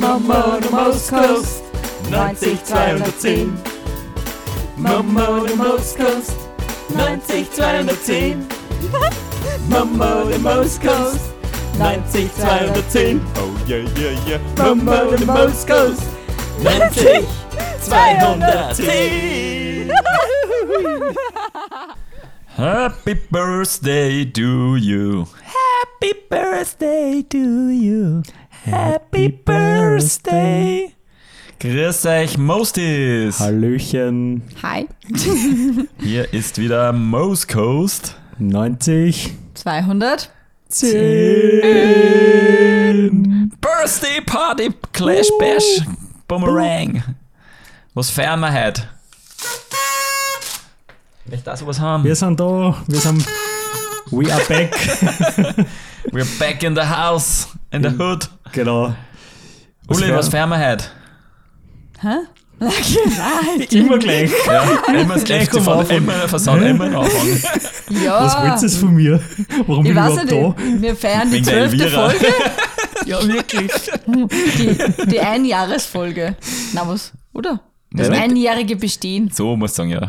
Momo the Most Coast 90 210 Momo the Most Coast 90 210 Momo the Most Coast 90 210 Oh yeah, yeah, yeah. Momo the Most Coast 90 210 Happy birthday to you. Happy birthday to you. Happy birthday. Grüß euch, Mosties. Hallöchen. Hi. Hier ist wieder Most Coast. 90. 200. 10. Birthday Party Clash Bash Boomerang. Was feiern wir heute? Möchte da sowas haben? Wir sind da. Wir sind. We are back. We're back in the house, in the hood. genau. Uli, was feiern wir heute? Hä? Nein. Immer gleich. Ja, immer das Gleich Gleiche von Anfang. immer Versand, immer am Anfang. Ja. Was willst du jetzt von mir? Warum Ich bin ich überhaupt da? nicht, wir feiern die zwölfte. Folge. Ja, wirklich. Die, die Einjahresfolge. Na was? Oder? Das Ja, einjährige Bestehen. So muss ich sagen, ja.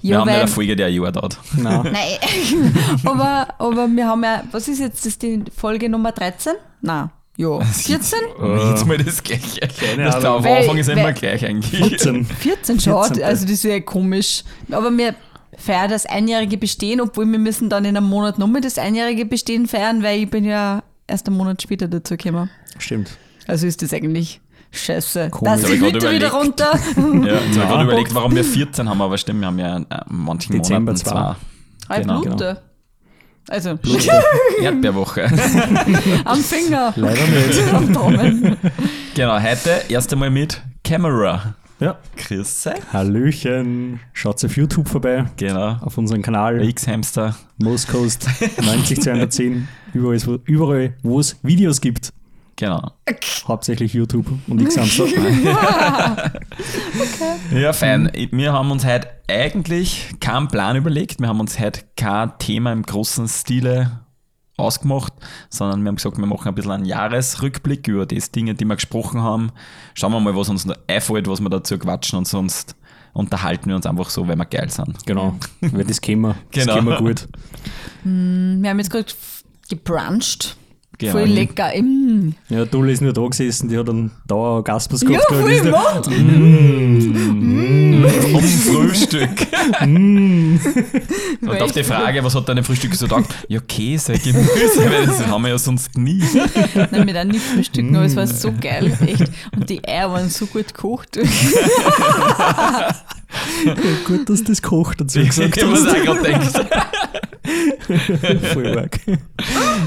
Wir Ja, haben ja eine Folge, die ein Jahr dauert. Nein. Nein. aber, aber wir haben ja, was ist jetzt das, die Folge Nummer 13? Nein. Ja. 14? Jetzt mal das Gleiche. Das Ahnung. da am Anfang ist immer gleich eigentlich. 14. 14 schon, 14. also das wäre komisch. Aber wir feiern das einjährige Bestehen, obwohl wir müssen dann in einem Monat nochmal das einjährige Bestehen feiern, weil ich bin ja erst einen Monat später dazu gekommen. Stimmt. Also ist das eigentlich scheiße. Komisch. Grad Hütte wieder überlegt. runter. Ja, jetzt habe ich Ja. gerade überlegt, warum wir 14 haben, aber stimmt, wir haben ja in äh, manchen Dezember Monaten zwei. zwei. Halb Genau, Blute. Also Erdbeerwoche. am Finger. Leider nicht. Am Daumen. genau, heute erst einmal mit Camera. Ja. Grüße. Hallöchen. Schaut auf YouTube vorbei. Genau. Auf unseren Kanal. X-Hamster. Most Coast 90210. Überall, überall, wo es Videos gibt. Genau. Hauptsächlich YouTube und x Samstag. Ja, fein. Wir haben uns heute eigentlich keinen Plan überlegt. Wir haben uns heute kein Thema im großen Stile ausgemacht, sondern wir haben gesagt, wir machen ein bisschen einen Jahresrückblick über die Dinge, die wir gesprochen haben. Schauen wir mal, was uns noch einfällt, was wir dazu quatschen und sonst unterhalten wir uns einfach so, wenn wir geil sind. Genau. Weil das kennen wir. Das Genau. kennen wir gut. Wir haben jetzt gerade gebruncht. Genau. Voll lecker. Mm. Ja, Dulli ist nur da gesessen, die hat einen Dauergaspass Ja, gehabt. voll Ist im da- Mund. Vom Frühstück. Mm. Und auf die Frage, was hat deine Frühstück so gedacht? Ja, Käse, Gemüse, weil das haben wir ja sonst nie. Nein, mit einem nicht frühstücken, aber es war so geil, echt. Und die Eier waren so gut gekocht. Gut, dass du das kocht dazu Ich gesagt habe hast. auch gerade gedacht. Voll arg.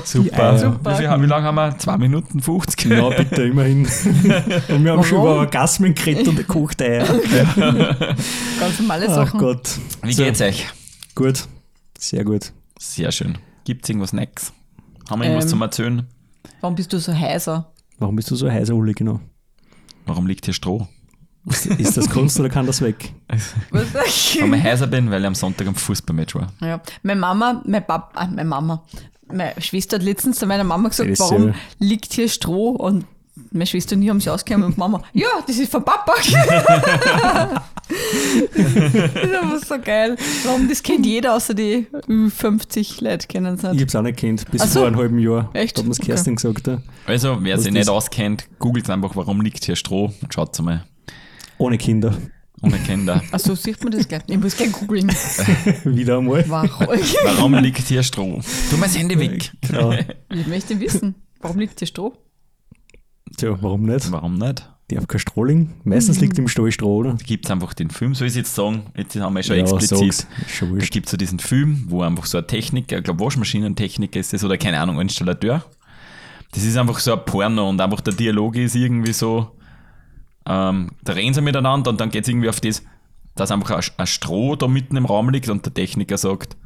Super. Eier. Wie, wie lange haben wir? 2 Minuten 50? Ja, bitte, immerhin. Und wir haben schon Warum? über Orgasmen geredet und gekochte Eier. Ganz normale Ach Sachen. Gott. Wie So, geht's euch? Gut. Sehr gut. Sehr schön. Gibt's irgendwas Next? Haben wir irgendwas Ähm. zum Erzählen? Warum bist du so heiser? Warum bist du so heiser, Uli, genau? Warum liegt hier Stroh? Ist das Kunst oder kann das weg? Was? Warum ich heiser bin, weil ich am Sonntag am Fußballmatch war. ja. Meine Mama, meine Papa, ah, meine Mama, meine Schwester hat letztens zu meiner Mama gesagt, warum liegt hier Stroh? Und meine Schwester und ich haben sie ausgehört und Mama, ja, das ist von Papa. das ist einfach so geil. Warum, das kennt jeder, außer die 50 Leute kennen es Ich nicht. hab's auch nicht kennt. Bis Ach so. vor einem halben Jahr. Echt? Hat Okay. Kerstin gesagt. Ja. Also, wer sich nicht auskennt, googelt einfach, warum liegt hier Stroh und schaut mal. Ohne Kinder. Ohne Kinder. Achso, sieht man das gleich? Ich muss gleich googeln. Wieder einmal. Warum? Warum liegt hier Stroh? Tu mal das Handy weg. Genau. Ich möchte wissen, warum liegt hier Stroh? Tja, warum nicht? Warum nicht? Die haben kein Stroh liegen. Meistens liegt im Stall Stroh, oder? Da gibt es einfach den Film, soll ich jetzt sagen, jetzt haben wir schon Ja, explizit. schon Da gibt es so diesen Film, wo einfach so ein Techniker, ich glaube Waschmaschinentechniker ist das oder keine Ahnung, ein Installateur. Das ist einfach so ein Porno und einfach der Dialog ist irgendwie so, ähm, da reden sie miteinander und dann geht es irgendwie auf das, dass einfach ein, ein Stroh da mitten im Raum liegt und der Techniker sagt,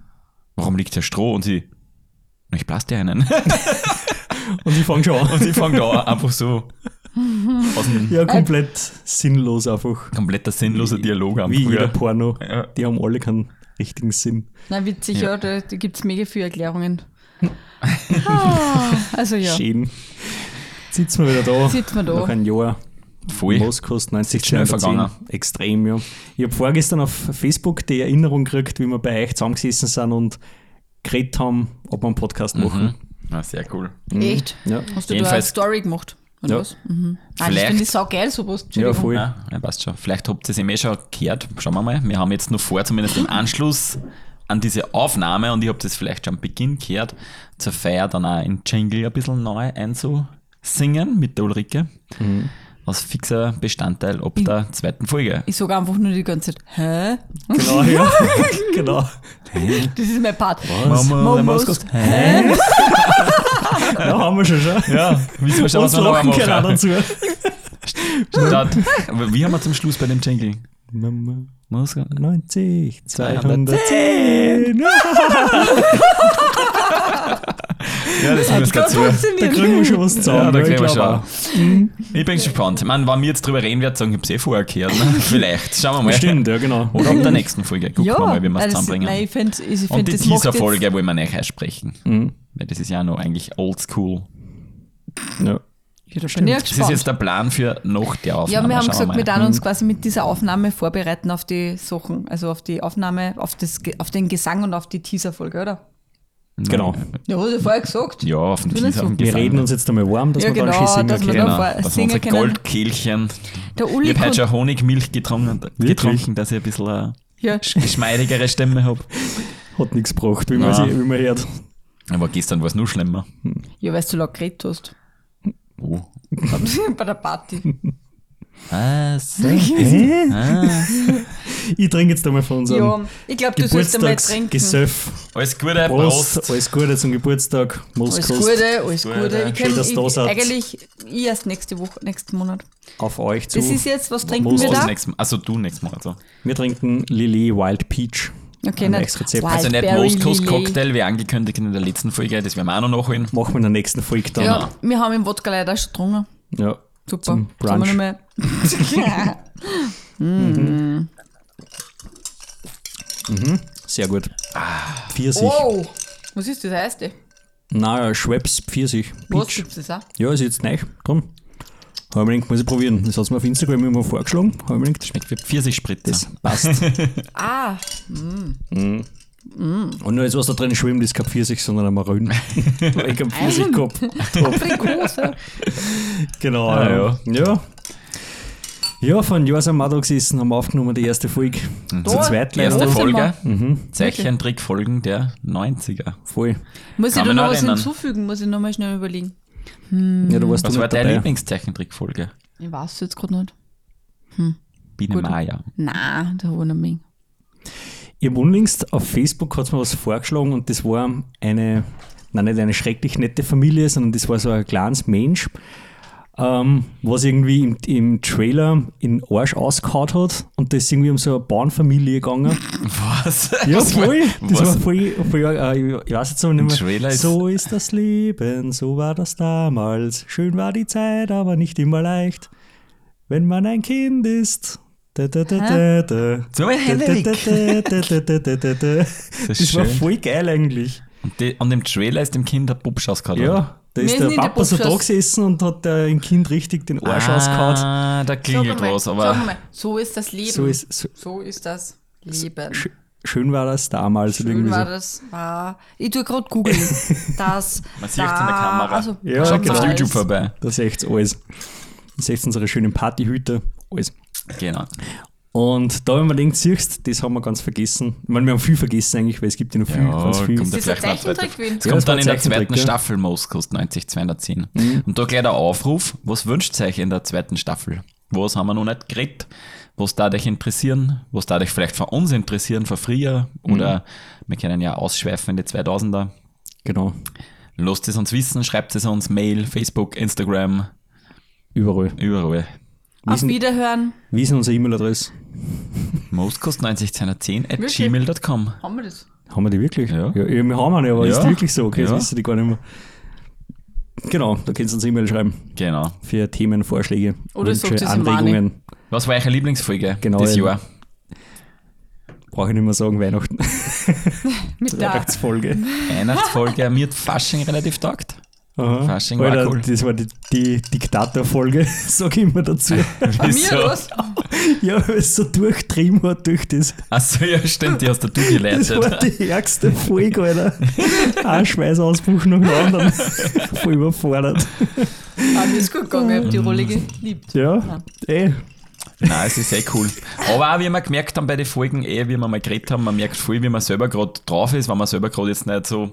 warum liegt hier Stroh? Und sie, "Na, ich blaste dir einen. Und ich fange schon an. Und sie fangen da an, einfach so aus dem Ja, komplett sinnlos einfach. kompletter sinnloser Dialog am Wie früher. jeder Porno. Ja. Die haben alle keinen richtigen Sinn. Na, witzig, Ja. ja, da, da gibt es mega viele Erklärungen. ah, also ja, Schön. Sitzen wir wieder da. sitzen wir da. einem Jahr. Voll. Moskost 90 schnell 210. vergangen. Extrem, ja. Ich habe vorgestern auf Facebook die Erinnerung gekriegt, wie wir bei euch zusammengesessen sind und geredet haben, ob wir einen Podcast machen. Ah, sehr cool. Echt? Ja. Hast du da eine Jedenfalls- Story gemacht? Oder Ja. was? Mhm. Ah, das Vielleicht- finde ich saugeil, sowas. Ja, voll. Ja, ja, passt schon. Vielleicht habt ihr es ihm eh schon gehört. Schauen wir mal. Wir haben jetzt noch vor, zumindest im Anschluss an diese Aufnahme, und ich habe das vielleicht schon am Beginn gehört, zur Feier dann auch in Jingle ein bisschen neu einzusingen mit der Ulrike. Als fixer Bestandteil ab der zweiten Folge. Ich sage einfach nur die ganze Zeit, hä? Genau, ja. genau. Das ist mein Part. Mama, Momos. Hä? Ja, haben wir schon schon. Ja, wissen wir schon, was wir noch machen. dazu. Statt, wie haben wir zum Schluss bei dem Jingle? Mama, Muss- 90, 210. 210. Ja, das Gott, dazu. Da kriegen wir schon was Ja, zusammen. da ich kriegen wir glaub schon. auch. Ich bin gespannt. Ich meine, wenn wir jetzt drüber reden, wird sagen, ich hab's eh vorher gehört. Ne? Vielleicht. Schauen wir mal. Stimmt, ja, genau. Oder ab der nächsten Folge. Gucken wir mal, wie wir es das- zusammenbringen. Nein, ich finde, ich Und find, die das macht jetzt- Teaser-Folge wollen wir nicht aussprechen. Mhm. Weil das ist ja noch eigentlich oldschool. Ja. Ja, da bin ich ja Das ist gespannt. jetzt der Plan für nach der Aufnahme. Ja, wir haben Schauen gesagt, wir dann uns quasi mit dieser Aufnahme vorbereiten auf die Sachen, also auf die Aufnahme, auf, das, auf den Gesang und auf die Teaserfolge, oder? Genau. Ja, hast du vorher gesagt. Ja, auf den Teaser. so. Wir reden uns jetzt einmal warm, dass Ja, wir dann genau, schön singen dass wir können. da Genau, vor- das sind singen unsere. Goldkehlchen. Der Uli Ich habe heute schon Honigmilch getrunken, getrunken dass ich ein bisschen eine ja, geschmeidigere Stimme habe. Hat nichts gebracht, wie man, sie, wie man hört. Aber gestern war es noch schlimmer. ja, weil du laut geredet hast. Oh. Bei der Party. Was? Hä? Ah. Ich trinke jetzt einmal von unserem Ja, ich glaube, du sollst einmal trinken. Geburtstagsgesöff. Alles Gute, Prost, Prost. alles Gute zum Geburtstag. Alles Moskost Gute, alles Gute. Gute. Ich Schön, dass du da ich, seid. eigentlich ich erst nächste Woche, nächsten Monat. auf euch zu. Das ist jetzt, was trinken Most wir da? Also du nächstes Mal. Also, Wir trinken Lilly Wild Peach. Okay, Ein neues Rezept. also nicht Wildberry Most Coast Lillet. Cocktail, wie angekündigt in der letzten Folge, das werden wir auch noch nachholen. Machen wir in der nächsten Folge dann. Ja, wir haben im Wodka leider schon getrunken. Ja. Super. Zum Sollen wir Brunch. noch mal- Sehr gut. Pfirsich. Oh, was ist das erste? Na, Schweppes Pfirsich. Was gibt's das auch? Ja, ist jetzt neu. Drum. Hab ich mir gedacht, muss ich probieren. Das hat mir auf Instagram immer vorgeschlagen. Hab ich mir gedacht, Schmeckt wie Pfirsichspritze. das passt. Ah, Und nur jetzt, was da drin schwimmt, ist kein Pfirsich, sondern ein Maroon. Weil ich einen Pfirsich gehabt hab. Aprikose. Genau, Ah, ja. ja. Ja, sind wir auch da gesessen, haben aufgenommen, die erste Folge. Zur Da, zweiten Erste Folge. Mhm. Zeichentrickfolgen der 90er. Voll. Muss ich Kann da mich noch noch was erinnern. hinzufügen? Muss ich noch mal schnell überlegen. Ja, du warst Was war deine. Lieblingszeichentrickfolge? Ich weiß es jetzt gerade nicht. Biene Gut. Maya. Nein, da habe ich noch mehr. Ich habe unlängst auf Facebook hat's mir was vorgeschlagen und das war eine, nein, nicht eine schrecklich nette Familie, sondern das war so ein kleines Mensch, ähm, was irgendwie im, im Trailer in den Arsch ausgehauen hat und das ist irgendwie um so eine Bauernfamilie gegangen. Was? Ja, Was voll. Das was? war voll, voll äh, ich weiß jetzt aber nicht mehr. Trailer so ist das Leben, so war das damals. Schön war die Zeit, aber nicht immer leicht. Wenn man ein Kind ist. Da, da, da. So. Das war voll geil eigentlich. Und an dem Trailer ist dem Kind der Bubsch ausgehauen. Ja, da ist der Papa so da gesessen und hat äh, dem Kind richtig den Arsch ausgehauen. Ah, da klingelt mal, was, sag aber mal, so ist das Leben. So ist, so, So ist das Leben. sch- schön war das damals. Schön irgendwie war so. das. War, ich tue gerade googeln. Das. Man sieht's in der Kamera. Also, Ja, schaut genau. auf. YouTube vorbei. Da seht ihr alles. Da seht ihr unsere schönen Partyhüter. Alles. Genau. Und da, wenn man denkt, siehst das haben wir ganz vergessen. Ich meine, wir haben viel vergessen eigentlich, weil es gibt ja noch viel, Ja, ganz viel. kommt Ist das ein Vielleicht noch Zeichentrick gewesen? Es Ja, kommt dann in der zweiten ja. Staffel Most Coast 90 210. Und da gleich der Aufruf, was wünscht ihr euch in der zweiten Staffel? Was haben wir noch nicht geredet? Was da euch interessieren? Was da euch vielleicht von uns interessieren, von früher? Oder wir können ja ausschweifen in die 2000er. Genau. Lasst es uns wissen, schreibt es uns Mail, Facebook, Instagram, Überall. überall. Auf Wiederhören. Wie ist unsere E-Mail-Adresse? mostcost90210 at Wirklich? gmail.com. Haben wir das? Haben wir die wirklich? Ja. ja wir haben eine, aber Ja. ist die wirklich so? Okay, Ja. das wissen die gar nicht mehr. Genau, da könnt ihr uns E-Mail schreiben Genau. für Themenvorschläge, Oder Wünsche, Anregungen. Was war eure Lieblingsfolge Genau, dieses. Jahr? Brauche ich nicht mehr sagen, Weihnachten. Mit der. Weihnachtsfolge. Weihnachtsfolge, mir hat Fasching relativ taugt. Aha. Fasching war Alter, cool. Das war die, die Diktatorfolge, sag ich immer dazu. Bei mir Wieso? los. ja, weil es so durchtrieben hat durch das. Achso, ja, stimmt, die hast du Das war geleitet. die ärgste Folge, Alter. Ein Schweißausbruch nach dem anderen. Voll überfordert. Ah, mir ist gut gegangen, ich habe die Rolle geliebt. Ja, eh. Nein, es ist eh cool. Aber auch, wie wir gemerkt haben bei den Folgen, eh, wie wir mal geredet haben, man merkt voll, wie man selber gerade drauf ist, wenn man selber gerade jetzt nicht so,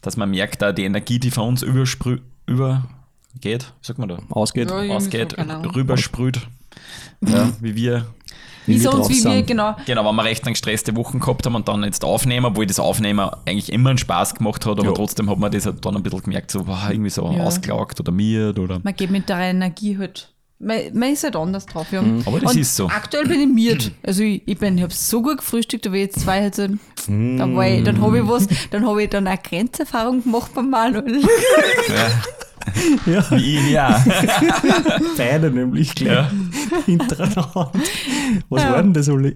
dass man merkt, da die Energie, die von uns übersprü übergeht, sag mal da, Ausgeht. Ja, ausgeht, rübersprüht. Ja, wie wir, Wie wir sonst, drauf wie wir, sind. genau. genau, wenn wir recht eine gestresste Wochen gehabt haben und dann jetzt aufnehmen, obwohl das Aufnehmen eigentlich immer einen Spaß gemacht hat, aber Ja. trotzdem hat man das halt dann ein bisschen gemerkt, so, wow, irgendwie so Ja. ausgelaugt oder miert oder. Man geht mit der Energie halt. Man, man ist halt anders drauf. Ja. Mhm. Aber das Und ist so. Aktuell bin ich miert. Also ich, ich bin, ich habe so gut gefrühstückt, aber jetzt zwei halt so, Mhm. dann, war ich, dann habe ich was, dann habe ich dann eine Grenzerfahrung gemacht beim Manuel. Ja, Wie ich, ja. beide nämlich gleich ja. hintereinander. Was Ja. war denn das, Uli?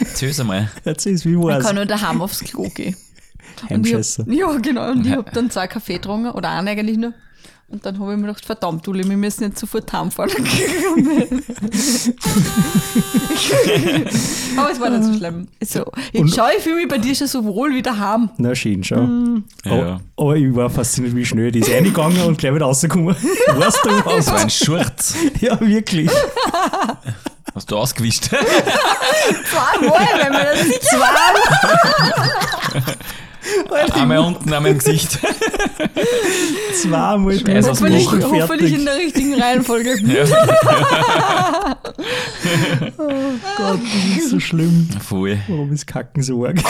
Erzähl's einmal. Erzähl's, wie Ich war's? kann nur daheim aufs Klo gehen. Und ich Heimscheißer. hab, ja, genau. Und ich habe dann zwei Kaffee getrunken, oder einen eigentlich nur. Und dann habe ich mir gedacht, verdammt, Uli, wir müssen jetzt sofort heimfahren. Aber es war nicht so schlimm. So, jetzt Und- schau, ich fühle mich bei dir schon so wohl wie daheim. Na, schön, schau. Mhm. Ja. Aber, aber ich war fasziniert, wie schnell die ist reingegangen und gleich wieder rausgekommen. Weißt du was? So ein Schurz. Ja, wirklich. Hast du ausgewischt? Zweimal, wenn man das nicht zweimal. einmal unten, einmal im Gesicht. Zweimal Hoffentlich, hoffentlich in der richtigen Reihenfolge. Gott, das ist so schlimm. Voll. Warum ist Kacken so arg?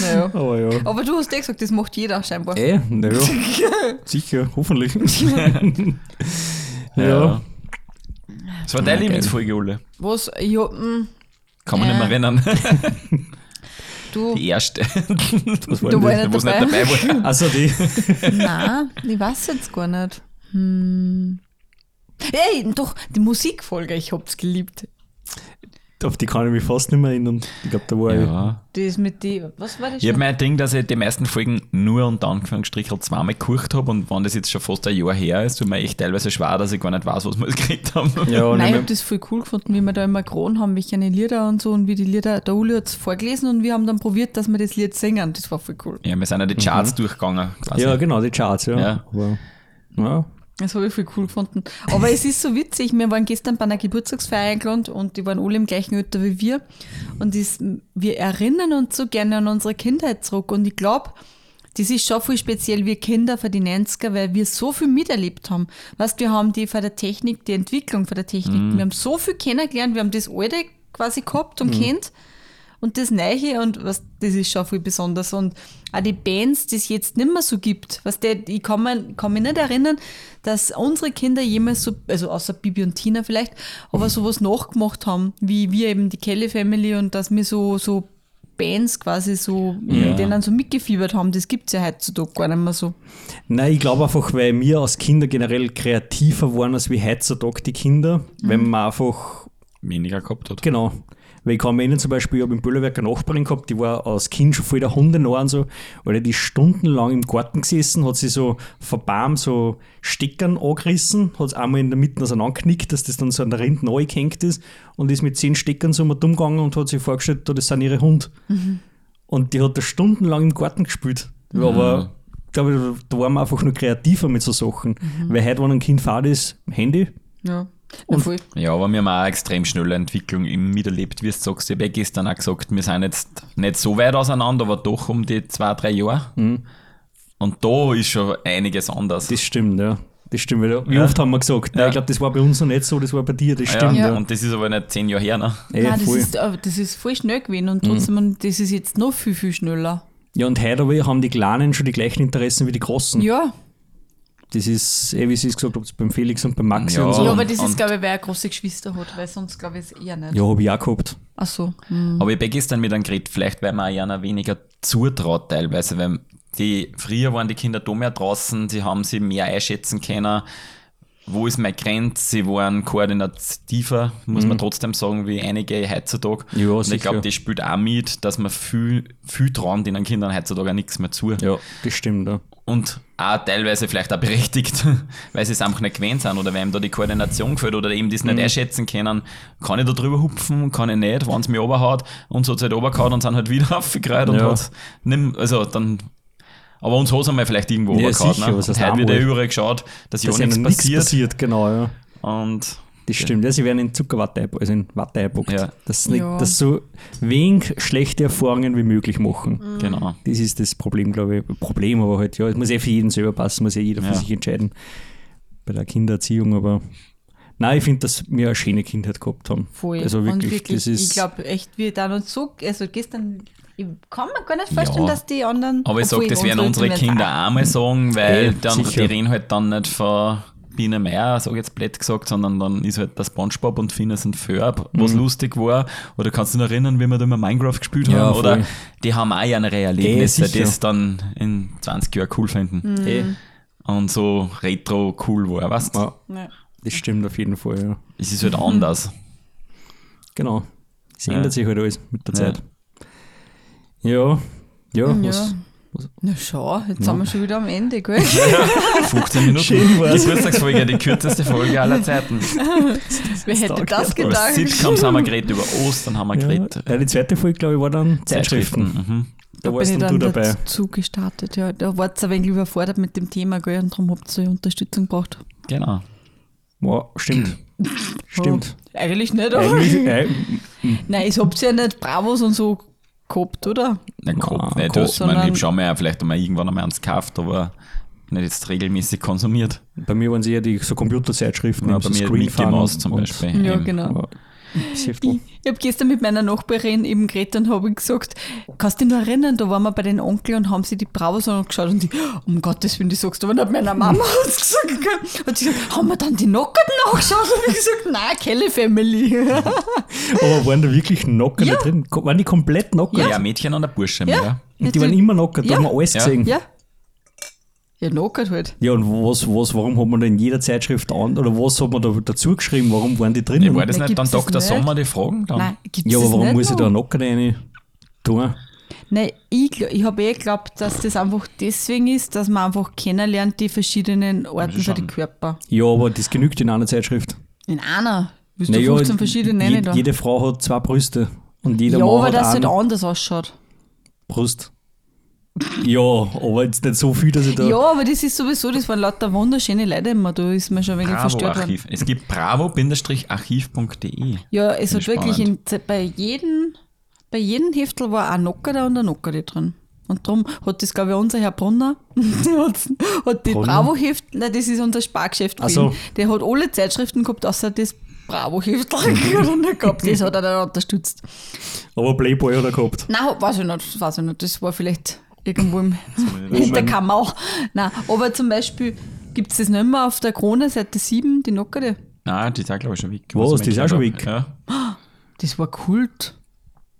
Naja. Aber ja. Aber du hast eh gesagt, das macht jeder scheinbar. Eh, naja. Sicher, hoffentlich. Ja. ja. Das war deine Ja, Lieblingsfolge, Ole. Was? Ja, mm, Kann man Ja. nicht mehr erinnern. Du, Die erste. Was war du das? nicht es nicht dabei. dabei war. Also die. Nein, ich weiß jetzt gar nicht. Hm. Ey, doch, die Musikfolge, ich hab's geliebt. Auf die kann ich mich fast nicht mehr erinnern. Ich glaube, da war ich. Ja. Die ist mit die, was war das Ich habe mein Ding, dass ich die meisten Folgen nur unter Anführungsstrichen zweimal gekocht habe und wenn das jetzt schon fast ein Jahr her ist, tut mir echt teilweise schwer, dass ich gar nicht weiß, was wir gekriegt haben. Ja, Nein, ich nicht hab das voll cool gefunden, wie wir da immer Kron haben, welche Lieder und so und wie die Lieder, der Uli hat's vorgelesen und wir haben dann probiert, dass wir das Lied singen. Das war voll cool. Ja, wir sind ja die Charts durchgegangen. Quasi. ja, genau, die Charts, ja. Ja. Aber, ja. Das habe ich voll cool gefunden. Aber es ist so witzig, wir waren gestern bei einer Geburtstagsfeier eingeladen und die waren alle im gleichen Alter wie wir. Und das, wir erinnern uns so gerne an unsere Kindheit zurück. Und ich glaube, das ist schon viel speziell, wir Kinder für die 90er, weil wir so viel miterlebt haben. Weißt, wir haben die von der Technik, die Entwicklung von der Technik, wir haben so viel kennengelernt, wir haben das Alte quasi gehabt und kennt und das Neue und was, das ist schon viel besonders. Und auch die Bands, die es jetzt nicht mehr so gibt. Was der, ich kann, man, kann mich nicht erinnern, dass unsere Kinder jemals so, also außer Bibi und Tina vielleicht, aber sowas nachgemacht haben, wie wir eben die Kelly Family und dass wir so, so Bands quasi so, Ja. mit denen so mitgefiebert haben, das gibt es ja heutzutage gar nicht mehr so. Nein, ich glaube einfach, weil wir als Kinder generell kreativer waren als wie heutzutage die Kinder, wenn man einfach Weniger gehabt hat. Genau. Weil ich kann mir erinnern, zum Beispiel, ich habe im Böllerwerk eine Nachbarin gehabt, die war als Kind schon voll der Hundenah und so, weil die stundenlang im Garten gesessen, hat sie so verbarm so Steckern angerissen, hat es einmal in der Mitte auseinanderknickt, dass das dann so an der Rinde angehängt ist und ist mit zehn Steckern so mal dumm gegangen und hat sich vorgestellt, da, das sind ihre Hunde. Und die hat da stundenlang im Garten gespielt. Aber ich glaube, da waren wir einfach nur kreativer mit so Sachen. Weil heute, wenn ein Kind fahrt ist, Handy, Ja. Und- voll. Ja, aber wir haben auch eine extrem schnelle Entwicklung miterlebt, wie du sagst. Ich habe gestern auch gesagt, wir sind jetzt nicht so weit auseinander, aber doch um die zwei, drei Jahre. Und da ist schon einiges anders. Das stimmt, ja. Das stimmt. Weil, wie Ja. oft haben wir gesagt, nein, Ja. ich glaube, das war bei uns noch nicht so, das war bei dir, das ja, stimmt. Ja. Und das ist aber nicht zehn Jahre her. Ne? Nein, das ist, das ist voll schnell gewesen und trotzdem, und das ist jetzt noch viel, viel schneller. ja, und heute haben die Kleinen schon die gleichen Interessen wie die Großen. Ja, Das ist, eh, wie sie es gesagt habt, beim Felix und beim Maxi Ja. und so. ja Ja, aber das ist, glaube ich, wer eine große Geschwister hat, weil sonst, glaube ich, es eher nicht. habe ich auch gehabt. Ach so. Hm. Aber ich habe gestern mit einem geredet, vielleicht weil man einer weniger zutraut teilweise, weil die, früher waren die Kinder da mehr draußen, sie haben sie mehr einschätzen können. Wo ist meine Grenze? Sie waren koordinativer, muss man trotzdem sagen, wie einige heutzutage. Mhm. Ja, Und ich glaube, das spielt auch mit, dass man viel, viel trauen den Kindern heutzutage auch nichts mehr zu. Ja, das stimmt. Ja. Und auch teilweise vielleicht auch berechtigt, weil sie es einfach nicht gewöhnt sind oder weil ihm da die Koordination gefällt oder eben das Mhm. nicht einschätzen können. Kann ich da drüber hupfen, kann ich nicht, wenn es mir oberhaut und so hat es halt obergehauen und sind halt wieder aufgekreuzt und Ja. hat nimm, also dann aber uns hat es einmal vielleicht irgendwo Ja, sicher, Ne? was Und heißt heute wird ja überall geschaut, dass ja Dass nichts ihnen passiert. passiert, genau, ja. Und Das stimmt, ja, sie werden in Zuckerwatte, also in Watte eingepackt. Ja. Dass, nicht, Ja. dass so wenig schlechte Erfahrungen wie möglich machen. genau. Das ist das Problem, glaube ich. Problem, aber halt, ja, es muss eh für jeden selber passen, muss ja jeder für Ja. sich entscheiden. Bei der Kindererziehung, aber nein, ich finde, dass wir eine schöne Kindheit gehabt haben. Voll. Also wirklich, und wirklich das ist. ich glaube echt, wir dann uns so, also gestern, ich kann mir gar nicht vorstellen, Ja. dass die anderen. Aber ich sage, das werden unsere Kinder auch- mal sagen, weil Eh, dann, die reden halt dann nicht von Biene Meier, sag ich jetzt blöd gesagt, sondern dann ist halt der Spongebob und Phineas und Ferb, was lustig war. Oder kannst du dich noch erinnern, wie wir da mal Minecraft gespielt Mhm. Ja, haben? Oder voll. die haben auch ihre Erlebnisse, Eh, die es dann in 20 Jahren cool finden. eh, Und so retro cool war, weißt du? ja, Ja. das stimmt auf jeden Fall, ja. Es ist halt anders. Genau. Es Ja. ändert sich halt alles mit der Ja. Zeit. Ja, ja, Ja. was, Na schau, jetzt sind wir schon wieder am Ende, gell? 15 Minuten. Schön war's. Geburtstagsfolge, die kürzeste Folge aller Zeiten. Wer hätte das ja. Über gedacht? Sitcoms haben wir geredet, über Ostern haben wir ja, geredet. ja, die zweite Folge, glaube ich, war dann Zeitschriften. Mhm. Da bin warst ich dann du dabei. dazu gestartet, ja. Da wart ihr ein wenig überfordert mit dem Thema, gell? Und darum habt ihr Unterstützung gebraucht. Genau. Ja, stimmt. Stimmt. Oh, eigentlich nicht, aber. Eigentlich, äh, Nein, ich habt ja nicht Bravos und so gehabt, oder? Nein, Kopf Ah, nicht. Das, man, sondern- ich schaue mir ja vielleicht einmal irgendwann einmal eins gekauft, aber nicht jetzt regelmäßig konsumiert. bei mir waren es eher die so Computerzeitschriften, Ja, bei so mir Screen Mickey Mouse zum und- Beispiel. Ja, genau. Ja, Ich, ich habe gestern mit meiner Nachbarin eben geredet und habe gesagt, kannst du dich noch erinnern, da waren wir bei den Onkel und haben sie die Bravos angeschaut und die, um Gottes Willen, die sagst du aber nicht meiner Mama, hat sie gesagt, hat sie gesagt, haben wir dann die Nockerten nachgeschaut? Und ich gesagt, nein, Kelly Family. Aber waren da wirklich Nocker Ja. drin? Ko- Waren die komplett Nocker? Ja, ein Mädchen und ein Bursche. Ja. Ja. Und die waren immer Nocker, da Ja. haben wir alles Ja. gesehen. ja. Ja, Nockert halt. Ja, und was, was, warum hat man da in jeder Zeitschrift an, oder was hat man da dazu geschrieben, warum waren die drinnen? War das nicht dann Dr. nicht? Sommer die Fragen dann? Nein, gibt's ja, aber warum muss ich noch? da einen Nocker rein tun? Nein, ich, ich habe eh geglaubt, dass das einfach deswegen ist, dass man einfach kennenlernt die verschiedenen Orten für die Körper. Ja, aber das genügt in einer Zeitschrift. In einer. Willst du Naja, 15 verschiedene je, nennen da? jede Frau hat zwei Brüste. Und jeder Ja, Mann aber hat dass es halt anders ausschaut. Brust. Ja, aber jetzt nicht so viel, dass ich da. Ja, aber das ist sowieso, das waren lauter wunderschöne Leute immer, da ist mir schon ein wenig verstört worden. Bravo-Archiv. Es gibt bravo-archiv.de. Ja, es hat wirklich in, bei jedem, bei jedem Heftel war ein Nocker da und ein Nocker drin. Und darum hat das, glaube ich, unser Herr Brunner, hat, hat die Brunner? Bravo-Heftel, nein, das ist unser Spargeschäft so. Der hat alle Zeitschriften gehabt, außer das gehabt. Das hat er dann unterstützt. Aber Playboy hat er gehabt. Nein, weiß ich nicht, weiß ich nicht. Das war vielleicht irgendwo im Hinterkammer. Nein, aber zum Beispiel gibt es das nicht mehr auf der Krone, Seite 7, die Nockerte. Nein, die ist auch, glaube ich, schon weg. Was, die ist auch schon weg? Ja. Das war Kult.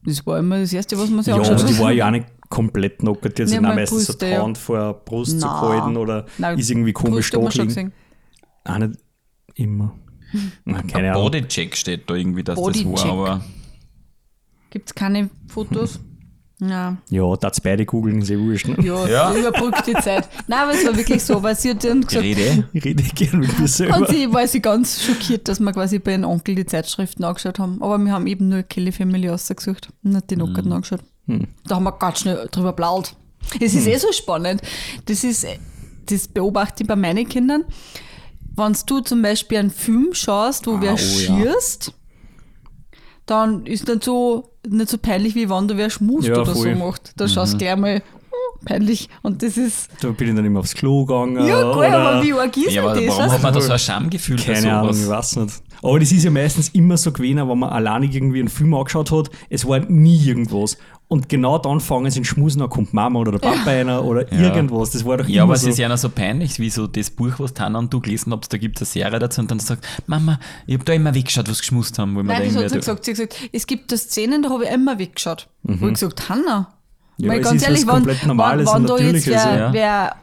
Das war immer das Erste, was man sich Ja, angeschaut aber die hat. war ja auch nicht komplett knocker. Die hat sich auch meistens so Brüste, die ja. Hand vor der Brust so Nein. gehalten oder Nein, ist irgendwie komisch Brust hat da schon gelegen. gesehen. Auch nicht immer. Na, keine Ein Ahnung. Bodycheck steht da irgendwie, dass das Bodycheck. war, aber Gibt es keine Fotos? Ja, Ja, da beide googeln, ist eh wurscht. Ne? ja, Ja. überbrückt die Zeit. Nein, aber es war wirklich so, weil sie hat dann gesagt, Rede. Ich rede gerne mit mir selber. und sie war sie ganz schockiert, dass wir quasi bei den Onkel die Zeitschriften angeschaut haben. Aber wir haben eben nur Kelly Family ausgesucht und nicht die Nockerten angeschaut. Da haben wir ganz schnell drüber blaut. Es ist eh so spannend. Das ist, das beobachte ich bei meinen Kindern. Wenn du zum Beispiel einen Film schaust, wo wer oh ja. Dann ist nicht so, nicht so peinlich, wie wenn du wer schmust Ja, oder voll. so macht. Da schaust du gleich mal peinlich. Und das ist, Da bin ich dann immer aufs Klo gegangen. ja, geil, oder aber wie arg ist Ja, aber das? warum hat man da so ein Schamgefühl Keine Ahnung, ich weiß nicht. Aber das ist ja meistens immer so gewesen, wenn man alleinig irgendwie einen Film angeschaut hat, es war nie irgendwas. Und genau dann fangen sie in Schmusen an, kommt Mama oder der Papa einer oder Ja. irgendwas. Das war doch Ja, immer aber es so. ist ja noch so peinlich, wie so das Buch, was Tana und du gelesen habt, da gibt es eine Serie dazu und dann sagt, Mama, ich hab da immer weggeschaut, was geschmust haben. Wo man Nein, das da hat sie gesagt. Sie hat gesagt, es gibt da Szenen, da habe ich immer weggeschaut. Wo ich gesagt, Hanna, Mhm. Ja, es ganz ist ehrlich, wenn, komplett Normales wenn, wenn und da jetzt Natürliches, wer, ja. wer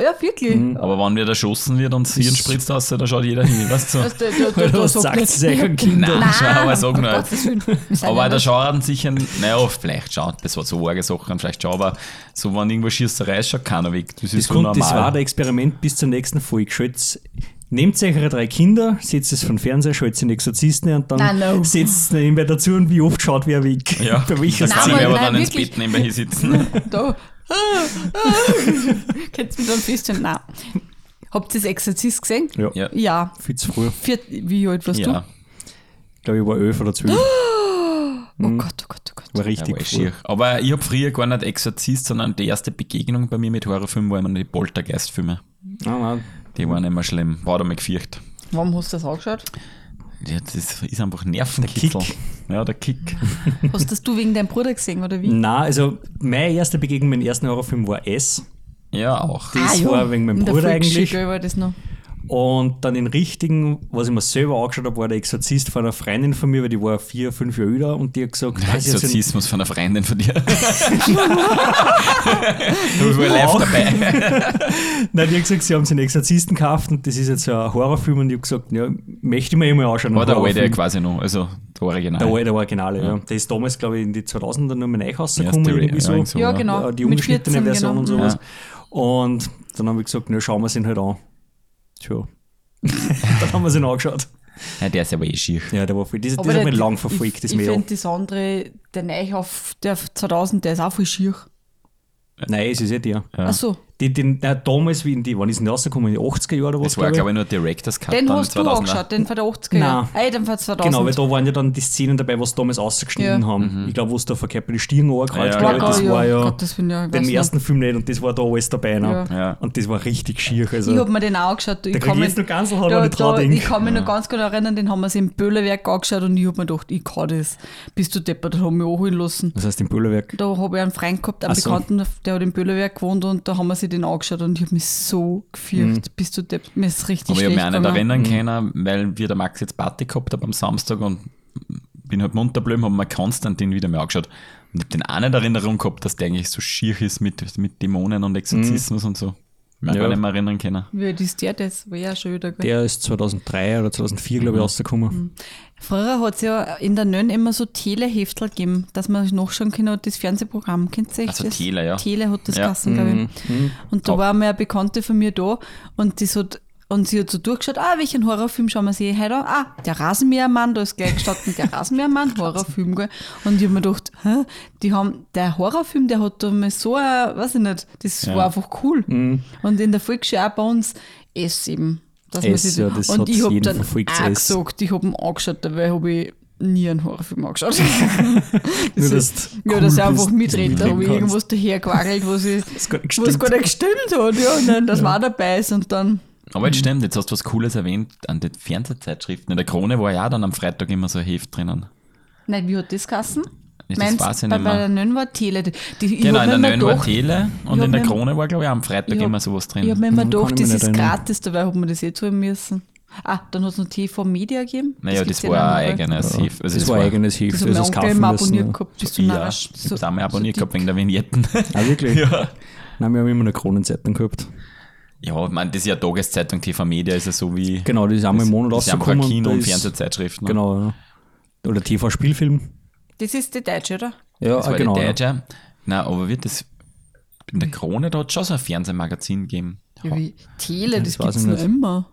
Ja, wirklich. Mhm. Aber wenn wieder erschossen wird und Hirn spritzt aus, da schaut jeder hin, weißt du? Weißt du, da, da, da, Was sagt euren Kindern? Nein, schau, aber sag. Wir sind Aber ja da schauen sicher, naja, vielleicht schaut, das war so arge Sachen, vielleicht schon, aber so, wenn irgendwo Schießerei ist, schaut keiner weg. Das ist Das, so kommt, normal. das war der Experiment bis zur nächsten Folge. Schätzt, nehmt euch eure drei Kinder, setzt es vom Fernseher, schaltet den Exorzisten und dann Nein, no. setzt es nebenbei dazu und wie oft schaut wer weg. ja, Bei welcher da kann ich aber- aber nein, dann ins wirklich. Bett nebenbei hier sitzen. Da. Könntest du mich dann feststellen? Nein. Habt ihr das Exorzist gesehen? Ja. Ja. Ja. Viel zu früh. Vier, wie alt warst Ja, Ich glaube, ich war elf oder zwölf. du? Oh Gott, oh Gott, oh Gott. War ja, richtig war früh. schier. Aber ich habe früher gar nicht Exorzist, sondern die erste Begegnung bei mir mit Horrorfilmen war immer die Poltergeist-Filme. Nein, nein. Die waren immer schlimm. War da mal gefürchtet. Warum hast du das angeschaut? Ja, das ist einfach Nervenkitzel. Kick. Ja, der Kick. Hast das du wegen deinem Bruder gesehen, oder wie? Nein, also meine erste Begegnung mit dem ersten Horrorfilm war S. Ja, auch. Das war wegen meinem In der Bruder eigentlich. war das noch. Und dann den richtigen, was ich mir selber angeschaut habe, war der Exorzist von einer Freundin von mir, weil die war vier, fünf Jahre älter und die hat gesagt, ein- Exorzismus von einer Freundin von dir. du warst live dabei. Nein, die hat gesagt, sie haben sich einen Exorzisten gekauft und das ist jetzt so ein Horrorfilm und ich habe gesagt, ja, möchte ich mir immer anschauen. War der alte quasi noch, also der Original. Der alte, der Originale, ja. Der ist damals, glaube ich, in die 2000er nur mit Eichhaus Erste gekommen, Re- irgendwie so. ja, Ja, ja. genau. Ja, die 14, Version genau. und sowas. Und dann habe ich gesagt, na, schauen wir es ihn halt an. Tja. dann haben wir es ihn angeschaut. Ja, der ist aber eh schier. Ja, der war viel. Das, das hat mich der- lang verfolgt, das Ich, finde das andere, der Neuhauf, der 2000, der ist auch voll schier. Nein, es ist eh der. Ja. Ach so, Die, den, der, damals, wie in die, wann ist denn der rausgekommen? In die 80er Jahre oder was? Das war, glaube ich, nur Director's Cut. den hast du 2000er. angeschaut, den von der 80er Jahre. Nein. Ey, den von 2000. Genau, weil da waren ja dann die Szenen dabei, was damals ausgeschnitten Ja. haben. Ich glaube, wo es da verkehrt bei die Stirn angekreuzt Ja, glaube ich, das war ja Gott, das ja, den ersten Film nicht und das war da alles dabei. Ne? Ja. Und das war richtig schier. Also, Ich habe mir den auch angeschaut. Ich Da kann mich- jetzt noch Ganselhaut, da, da, denk. Ich kann mich noch ganz gut erinnern, den haben wir im Böllerwerk angeschaut und ich habe mir gedacht, ich kann das. Bist du deppert, das haben wir anholen lassen. was heißt im Bullerwerk? Da habe ich einen Freund gehabt, einen. Bekannten, der hat im Böllerwerk gewohnt und da haben wir sich den angeschaut und ich habe mich so gefürchtet. Bist du deppert, mir ist richtig Aber ich habe mich auch nicht erinnern können, weil wir der Max jetzt Party gehabt haben am Samstag und bin halt munter geblieben, habe mir Konstantin wieder mal angeschaut. Und ich habe den auch nicht in Erinnerung gehabt, dass der eigentlich so schier ist mit, mit Dämonen und Exorzismus und so. Ich mich Ja. gar nicht mehr erinnern können. Wie alt ist der das? War ja schon wieder. gell? Der ist 2003 oder 2004, glaube ich, rausgekommen. Früher hat es ja in der Nön immer so Teleheftel gegeben, dass man nachschauen kann, das Fernsehprogramm. Kennt ihr Also das? Tele, ja. Tele hat das Ja. Kassen, glaube ich. Und da Oh. war mal eine Bekannte von mir da und die so, und sie hat so durchgeschaut, ah, welchen Horrorfilm schauen wir sich heute an? Ah, der Rasenmähermann, da ist gleich gestanden, der Rasenmähermann, Horrorfilm, gell? Und ich habe mir gedacht, hä, die haben, der Horrorfilm, der hat da mal so, ein, weiß ich nicht, das Ja. war einfach cool. Und in der Volksschule auch bei uns, es eben. Dass man Es, sich, ja, das und ich habe dann auch es. gesagt, ich habe ihn angeschaut, dabei habe ich nie einen Horrorfilm angeschaut. Nur, Das dass ist, du ja, cool dass er einfach bist, mitredet, da habe ich mitreden irgendwas dahergewackelt, was, ich, Das gar nicht was gar nicht gestimmt hat, ja, und dann, dass man auch dabei ist und dann, Aber jetzt stimmt, jetzt hast du was Cooles erwähnt an den Fernsehzeitschriften. In der Krone war ja auch dann am Freitag immer so ein Heft drinnen. nein, wie hat das geheißen? Das Meinst, weiß ich bei, nicht bei mehr. der Nön war Tele. Die, Genau, in der Neuen war Tele und in der Krone war, glaube ich, auch am Freitag Ich hab- immer sowas Ich habe drin. mir immer Mhm, gedacht, das ist gratis, dabei hat man das eh zahlen müssen. Ah, dann hat es noch TV Media gegeben. Naja, das, gibt's ja war ein eigenes Ja, Heft. Also das war ein eigenes Heft, Das also das Onkel kaufen immer müssen. abonniert ja. gehabt. Bist So, du ja, ich auch mal abonniert die- gehabt wegen der Vignetten. Ah, wirklich? ja. Nein, wir haben immer eine Kronenzeitung gehabt. Ja, ich meine, das ist ja Tageszeitung, TV Media ist ja so wie. Genau, die ist einmal im Monat das ist rausgekommen. Kino- und ist- Fernsehzeitschrift. Ne? Genau, ja. Oder TV-Spielfilm. Das ist die Deutsche, oder? Ja, Das war genau. die ja. Deutsche. Nein, aber wird das. In der Krone, da hat es schon so ein Fernsehmagazin gegeben. Ja, wie Tele, Ja, das, das es noch immer.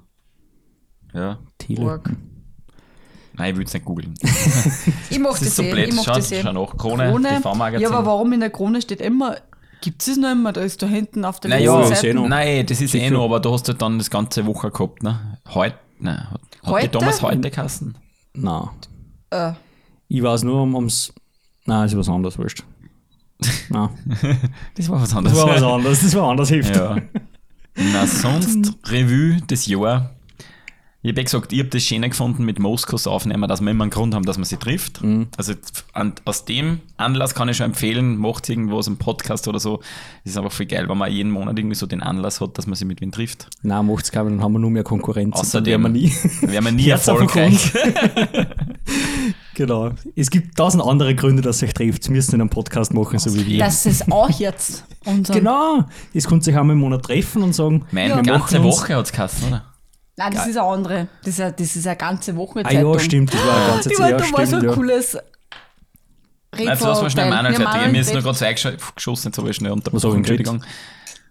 Ja. Tele. Arg. Nein, ich will es nicht googeln. Ich mach Das das, ist so eh, blöd. ich mach das eh. schau nach. Krone, TV-Magazin. Ja, aber warum in der Krone steht immer, gibt es noch immer, da ist da hinten auf der Naja, ist eh noch. Nein, das ist eh Sicher. noch, aber du hast halt dann das ganze Woche gehabt, ne? Heute, nein, hat, hat Heute? die damals heute geheißen? Nein. Äh, Ich weiß nur um, ums. Nein, das ist was anderes, wurscht. Nein, Das war was das anderes. war was anderes, das war ein anderes Heft. ja. Na, sonst Revue des Jahr. Ich habe gesagt, ich habe das schöner gefunden mit Moskos aufnehmen, dass wir immer einen Grund haben, dass man sie trifft. Also an, aus dem Anlass kann ich schon empfehlen, macht irgendwas im Podcast oder so. Das ist einfach viel geil, wenn man jeden Monat irgendwie so den Anlass hat, dass man sich mit wem trifft. Nein, macht's keinen, dann haben wir nur mehr Konkurrenz. Außerdem Dann wären wir nie. wären wir nie erfolgreich. genau. Es gibt tausend andere Gründe, dass ihr euch trifft. Sie müssen einen Podcast machen, so wie wir. Das ist auch jetzt unser. Genau. Das könnt ihr euch einmal im Monat treffen und sagen, Meine wir ganze Woche hat es oder? Nein, das ist eine andere. Das ist eine, das ist eine ganze Woche Ah ja, stimmt, das war eine ganze Die Zeit. war, Ja, da war so stimmt, ein ja. cooles Jetzt was wir schnell meinen, fertig. meinen Mir ist nur gerade so eingeschossen, jetzt habe ich schnell Was unterbrochen. hab ich Entschuldigung.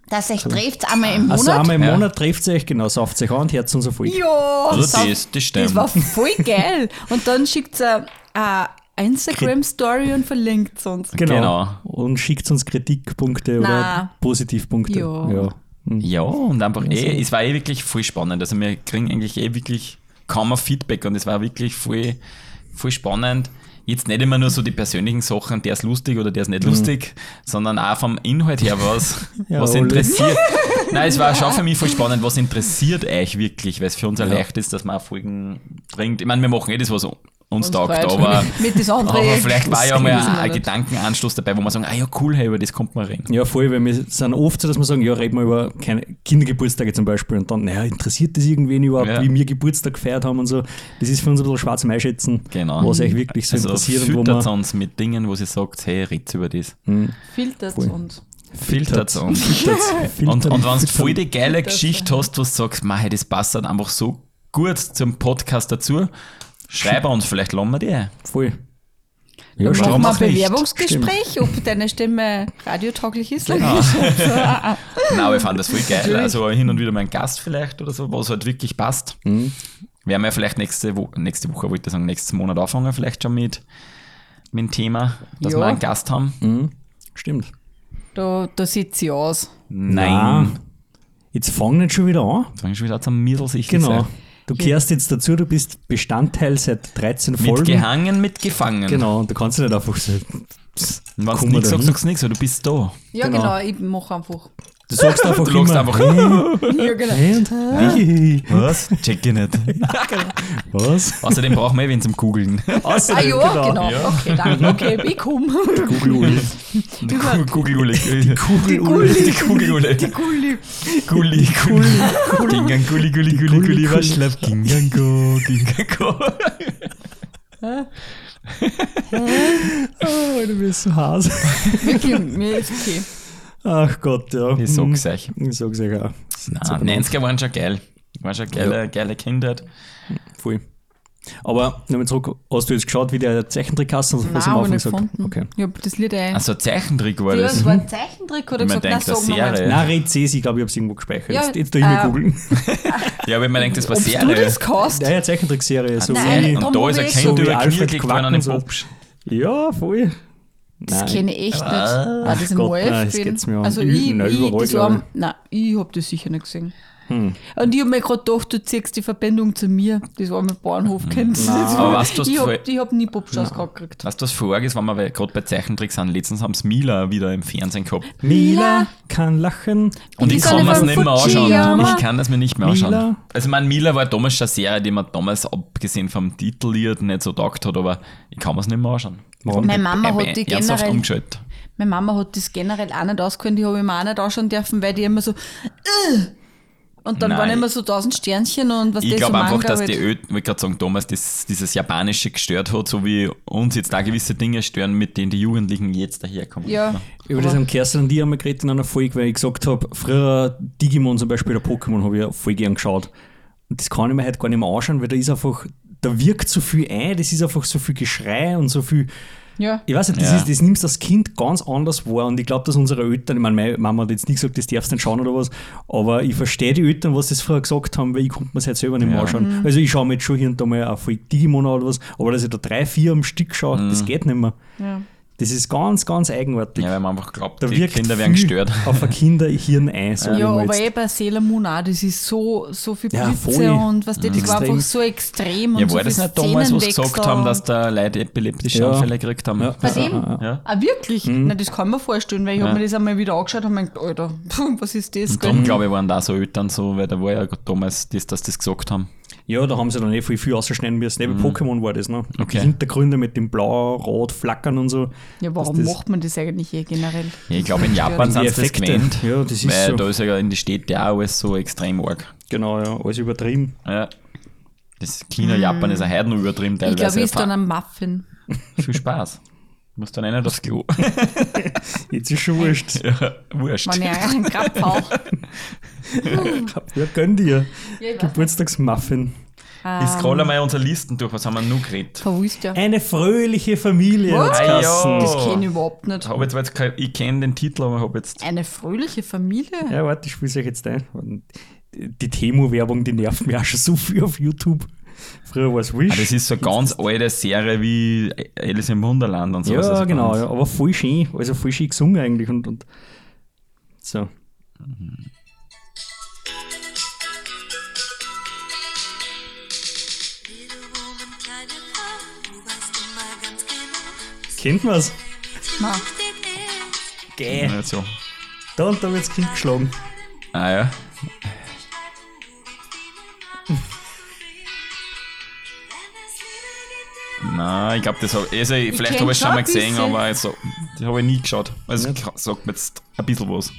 Dass euch trifft einmal im Monat. Also einmal im Ja. Monat trefft ihr euch, genau, sauft euch an und hört uns auf euch. Ja, Also das, das stimmt. das war voll geil. Und dann schickt ihr eine Instagram-Story und verlinkt es uns. Genau. Genau. Und schickt uns Kritikpunkte Na. oder Positivpunkte. Ja. Ja. Hm. Ja, und einfach Also- eh, es war eh wirklich voll spannend. Also wir kriegen eigentlich eh wirklich kaum ein Feedback und es war wirklich voll, voll spannend. Jetzt nicht immer nur so die persönlichen Sachen, der ist lustig oder der ist nicht lustig, sondern auch vom Inhalt her was, Mhm. Ja, was interessiert. Nein, es war schon für mich voll spannend, was interessiert euch wirklich, weil es für uns ja. leicht ist, dass man auch Folgen bringt. Ich meine, wir machen eh das, was uns taugt, aber, Mit das andere. aber vielleicht war ja mal ein, ein. Gedankenanstoß dabei, wo man sagen, ah ja cool, hey, über das kommt man reden. Ja, voll, weil wir sind oft so, dass wir sagen, ja, reden wir über keine Kindergeburtstage zum Beispiel und dann, naja, interessiert das irgendwen überhaupt, Ja. wie wir Geburtstag gefeiert haben und so. Das ist für uns ein bisschen schwarz Einschätzen, Genau. was euch wirklich so Also interessiert und wo man... uns mit Dingen, wo sie sagt, hey, redet über das. Filtert Voll. uns. Filtert uns. Filtert's- Und, und wenn du voll die geile Filtert. Geschichte hast, wo du sagst, mach, hey, das passt halt einfach so gut zum Podcast dazu, schreib uns, vielleicht lassen wir die ein. Voll. Ja, Dann machen wir ein. Bewerbungsgespräch, ob deine Stimme radiotauglich ist. Nein, aber ich fand das voll geil. Also hin und wieder mal ein Gast vielleicht oder so, was halt wirklich passt. Mhm. Werden wir vielleicht nächste, Wo nächste Woche, wollte ich sagen, nächsten Monat anfangen, vielleicht schon mit, mit dem Thema, dass Ja. wir einen Gast haben. Mhm. Stimmt. Da, da sieht sie aus. Nein. Jetzt fang nicht schon wieder an. Jetzt fange ich schon wieder zum Mittelsicht. Genau. Du kehrst jetzt dazu, du bist Bestandteil seit 13 Mit Folgen. gehangen, mit gefangen. Genau, und du kannst nicht einfach so. wenn du nichts sagst, sagst du nichts, weil du bist da. Ja, Genau. genau, ich mache einfach. Du sagst einfach Du immer, einfach. Ja, genau. hey und wie? Was? Check ich nicht. Was? Außerdem brauchen wir wen zum Googeln. Ah Außerdem, ja, genau. Okay, danke. Okay, ich komme. Google Kugelule. Google Die Kugel. Die Kugel. Die Gulli. Gulli, Gulli. Gingang, Gulli, Gulli, Gulli, Gulli, was schlaft? Gingang, go, Gingang, go. Oh, du bist so Hase. Wirklich, mir ist okay. Ach Gott, ja. Ich sag's euch. Ich sag's euch auch. Nein, 90er waren schon geil. War schon geile, geile Kindheit. Voll. Aber nochmal zurück, hast du jetzt geschaut, wie der Zeichentrick heißt und was Nein, am habe Anfang gesagt? gefunden. Okay. Ich habe das Lied ein. Also Zeichentrick war ja, das. das war ein Zeichentrick, oder gesagt, na, denkt, wir mal. Serie. Nein, Red C, ich glaube, ich habe es irgendwo gespeichert. Ja, jetzt, jetzt tue ich mir äh, googeln. Ja, ich mir denkt, das war Ob du Serie. das kannst? Ja, ja, Zeichentrickserie. So Nein, wie, Und da hab ist ein Kind so über Alfred worden an den Quack und so. Popsch. ja, voll. Das Nein. kenne ich echt nicht. Ah, im Gott, ORF? nein, das geht's mir an. Also ich, nein, ich, überall, das ich. nein, ich habe das sicher nicht gesehen. Hm. Und ich habe mir gerade gedacht, du ziehst die Verbindung zu mir. Das war mein Bahnhof, kennst du das? Aber weißt du, was ich du habe hab nie Popschaus gerade gekriegt. Weißt du, was vorher ist, wenn wir gerade bei Zeichentricks sind? Letztens haben sie Mila wieder im Fernsehen gehabt. Mila kann lachen. Und Die ich kann mir es nicht mehr anschauen. Fujiyama. Ich kann das mir nicht mehr anschauen. Mila. Also, ich meine, Mila war damals schon eine Serie, die mir damals, abgesehen vom Titellied, nicht so taugt hat, aber ich kann mir es nicht mehr anschauen. Warum? Meine Mama Ich hat die generell- umgeschaltet. Meine Mama hat das generell auch nicht ausgekannt, die habe ich mir auch nicht anschauen dürfen, weil die immer so "Äh." und dann Nein. waren immer so tausend Sternchen und was Ich das so glaube einfach, dass halt. die Öl, ich gerade sagen, damals das, dieses Japanische gestört hat, so wie uns jetzt da gewisse Dinge stören, mit denen die Jugendlichen jetzt daherkommen. Ja, Über das haben Kerstin und ich einmal geredet in einer Folge, weil ich gesagt habe, früher Digimon zum Beispiel oder Pokémon habe ich ja voll gern geschaut. Und das kann ich mir heute gar nicht mehr anschauen, weil da ist einfach, da wirkt so viel ein, das ist einfach so viel Geschrei und so viel. ja. Ich weiß nicht, das, Ja. ist, das nimmst das Kind ganz anders wahr und ich glaube, dass unsere Eltern, ich meine, meine Mama hat jetzt nicht gesagt, das darfst du nicht schauen oder was, aber ich verstehe die Eltern, was das früher gesagt haben, weil ich konnte mir das halt selber nicht mehr Ja. anschauen. Also ich schaue mir jetzt schon hier und da mal voll Digimon oder was, aber dass ich da drei, vier am Stück schaue, das geht nicht mehr. ja. Das ist ganz, ganz eigenartig. Ja, weil man einfach glaubt, Da die Kinder werden gestört. auf ein Kinderhirn ein, ich Ja, aber jetzt. eh bei Sailor Moon auch, das ist so, so viel Ja, Blitze und was das, das war Extrem. einfach so extrem und Ja, so war das viel nicht damals, was sie gesagt haben, dass und- da Leute epileptische Ja. Anfälle gekriegt haben? Ja. Bei dem? Ja. Ah, wirklich? Na, das kann man vorstellen, weil ich hab mir das einmal wieder angeschaut und mir gedacht, Alter, was ist das? Und dann, glaube ich, waren da so Eltern so, weil da war ja damals das, dass das gesagt haben. Ja, da haben sie dann eh viel, viel ausschneiden müssen. Eben Pokémon war das, ne? Mhm. Okay. Die Hintergründe mit dem blau, rot, flackern und so. Ja, warum das- macht man das eigentlich eh generell? Ja, ich glaube, in Japan sind sie das. Ja, das ist weil so. da ist ja in die Städte ja auch alles so extrem arg. Genau, ja, alles übertrieben. Ja. Das China, Japan ist ein heute noch übertrieben Ich glaube, teilweise. ich ist dann ein Muffin. Viel Spaß. Du musst dann nicht aufs Klo. Jetzt ist schon wurscht. ja, wurscht. Wenn ich einen hau. Ja, gönn dir. Ja. Geburtstagsmuffin. Ich scrolle mal unsere Listen durch, was haben wir noch geredet? Verwusst ja. Eine fröhliche Familie Ah, ja. Das kenne ich überhaupt nicht. Ich, hab jetzt, jetzt kein, ich kenne den Titel, aber ich habe jetzt. Eine fröhliche Familie? Ja, warte, ich spiele euch jetzt ein. Die Temo-Werbung, die nervt mich auch schon so viel auf YouTube. Früher war es Wish. Ah, das ist so eine ganz alte Serie wie Alice im Wunderland und so. ja, genau, ja, aber voll schön. Also voll schön gesungen eigentlich. Und, und so. Was Kennt man's? Nein. wichtig ist. Gäh. Ja, so. Da und da wird's Kind geschlagen. Ah ja. Nein, ich glaube, das habe also, vielleicht kenn habe ich es schon mal gesehen, bisschen. aber also, das habe ich nie geschaut. Also ich sag mir jetzt ein bisschen was.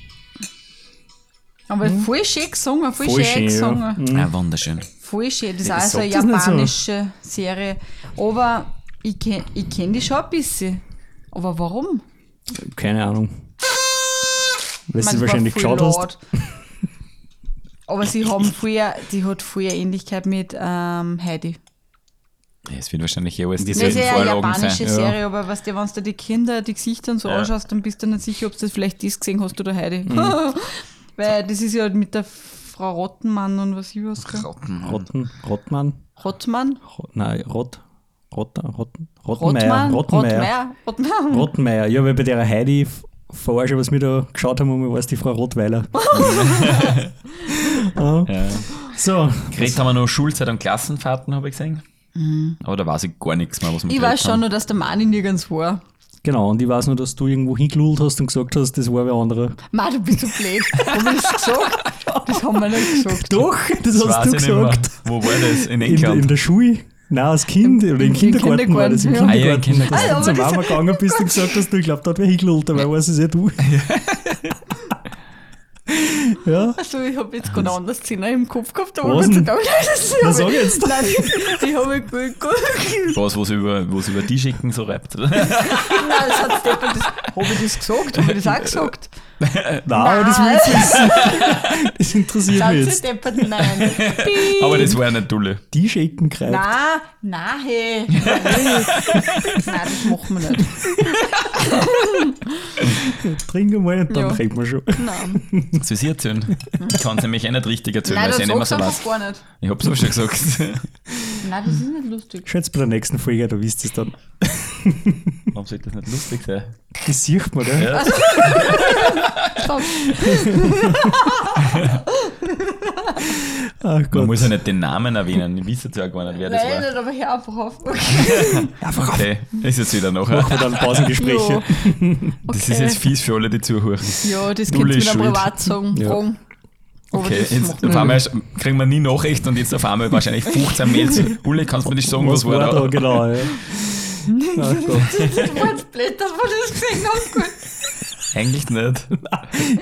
Aber voll schön gesungen, voll, Voll schön schön, ja. gesungen. Ah, wunderschön. Voll schön. Das ist Ja, auch ich so eine nicht so. japanische Serie. Aber ich kenne ich kenn die schon ein bisschen. Aber warum? Keine Ahnung. Weil Ich sie wahrscheinlich geschaut hast. laut. Aber sie haben früher, die hat früher Ähnlichkeit mit ähm, Heidi. Ja, Es wird wahrscheinlich eh alles Die Das ist dieselben ja eine Vorlagen japanische sein. Serie, aber weißt du, wenn du die Kinder, die Gesichter und so Ja. anschaust, dann bist du nicht sicher, ob du das vielleicht das gesehen hast oder Heidi. Mhm. Weil das ist ja mit der Frau Rottenmann und was ich was. gell? Rotten. Rotten, Rottmann? Rottmann? Ro- Nein, Rott. Rotter, Rotten, Rottenmeier. Rottenmeier. Rottmann? Rottenmeier. Ja, weil bei der Heidi schon, was wir da geschaut haben, war es die Frau Rottweiler. Ja. so, Geredet haben wir noch Schulzeit und Klassenfahrten, habe ich gesehen. Aber da weiß ich gar nichts mehr, was Mhm. Ich weiß schon haben. nur, dass der Mani nirgends war. genau. Und ich weiß nur, dass du irgendwo hingelullt hast und gesagt hast, das war wer andere. Mann, du bist so blöd. Haben wir das gesagt? Das haben wir nicht gesagt. Doch, das, Das hast du gesagt. Wo war das? In In, England? in der Schule. Nein, als Kind oder im, im Kindergarten, war das. Im Kindergarten, ja. Kindergarten, Ah, ja, im dass Kindergarten. du Ah, zur aber das- Mama gegangen bist und gesagt hast, du, ich glaube, da hat wer hingelullt, dabei weiß es ja du. ja, Also ich habe jetzt gerade anders Szene im Kopf gehabt, aber Was Gott sei? Dank Na, sag jetzt. Nein, ich habe gut, gut. Was, was über, was über die schicken so reibt. Nein, das hat Steppel, das, habe ich das gesagt? Habe ich das auch gesagt? nein, aber das will ich wissen. Das interessiert mich Sind sie jetzt. deppert? Nein. Piep. Aber das war ja nicht dulle. Die Schecken greift. Nein, nein, hey. Nein, das machen wir nicht. Trink mal und dann Ja. reden wir schon. Nein, Soll ich erzählen? Ich kann es nämlich eh nicht richtig erzählen, nein weil ich eh nicht mehr so du weiß. gar nicht. Ich hab's aber schon gesagt. Nein, das ist nicht lustig. Schaut bei der nächsten Folge, da wisst ihr es dann. Warum sollte das nicht lustig sein? Das sieht man, gell? Ja. Ach Man Gott. muss ja nicht den Namen erwähnen. Ich weiß jetzt ja gar nicht, wer das Nein, war. nicht, aber hör einfach auf. Okay. Einfach auf. Okay, ist jetzt wieder nachher. Machen wir dann Pausengespräche. Das ist jetzt fies für alle, die zuhören. Ja, das könnt ihr mir schuld. privat sagen. Ja. Okay, jetzt auf einmal nicht. kriegen wir nie Nachricht und jetzt auf einmal wahrscheinlich 15 Mails. Uli, kannst du mir nicht sagen, was, Was war da? da? Genau, ja. Ach Gott. Das war jetzt blöd, dass wir das gesehen haben. Gut. Eigentlich nicht.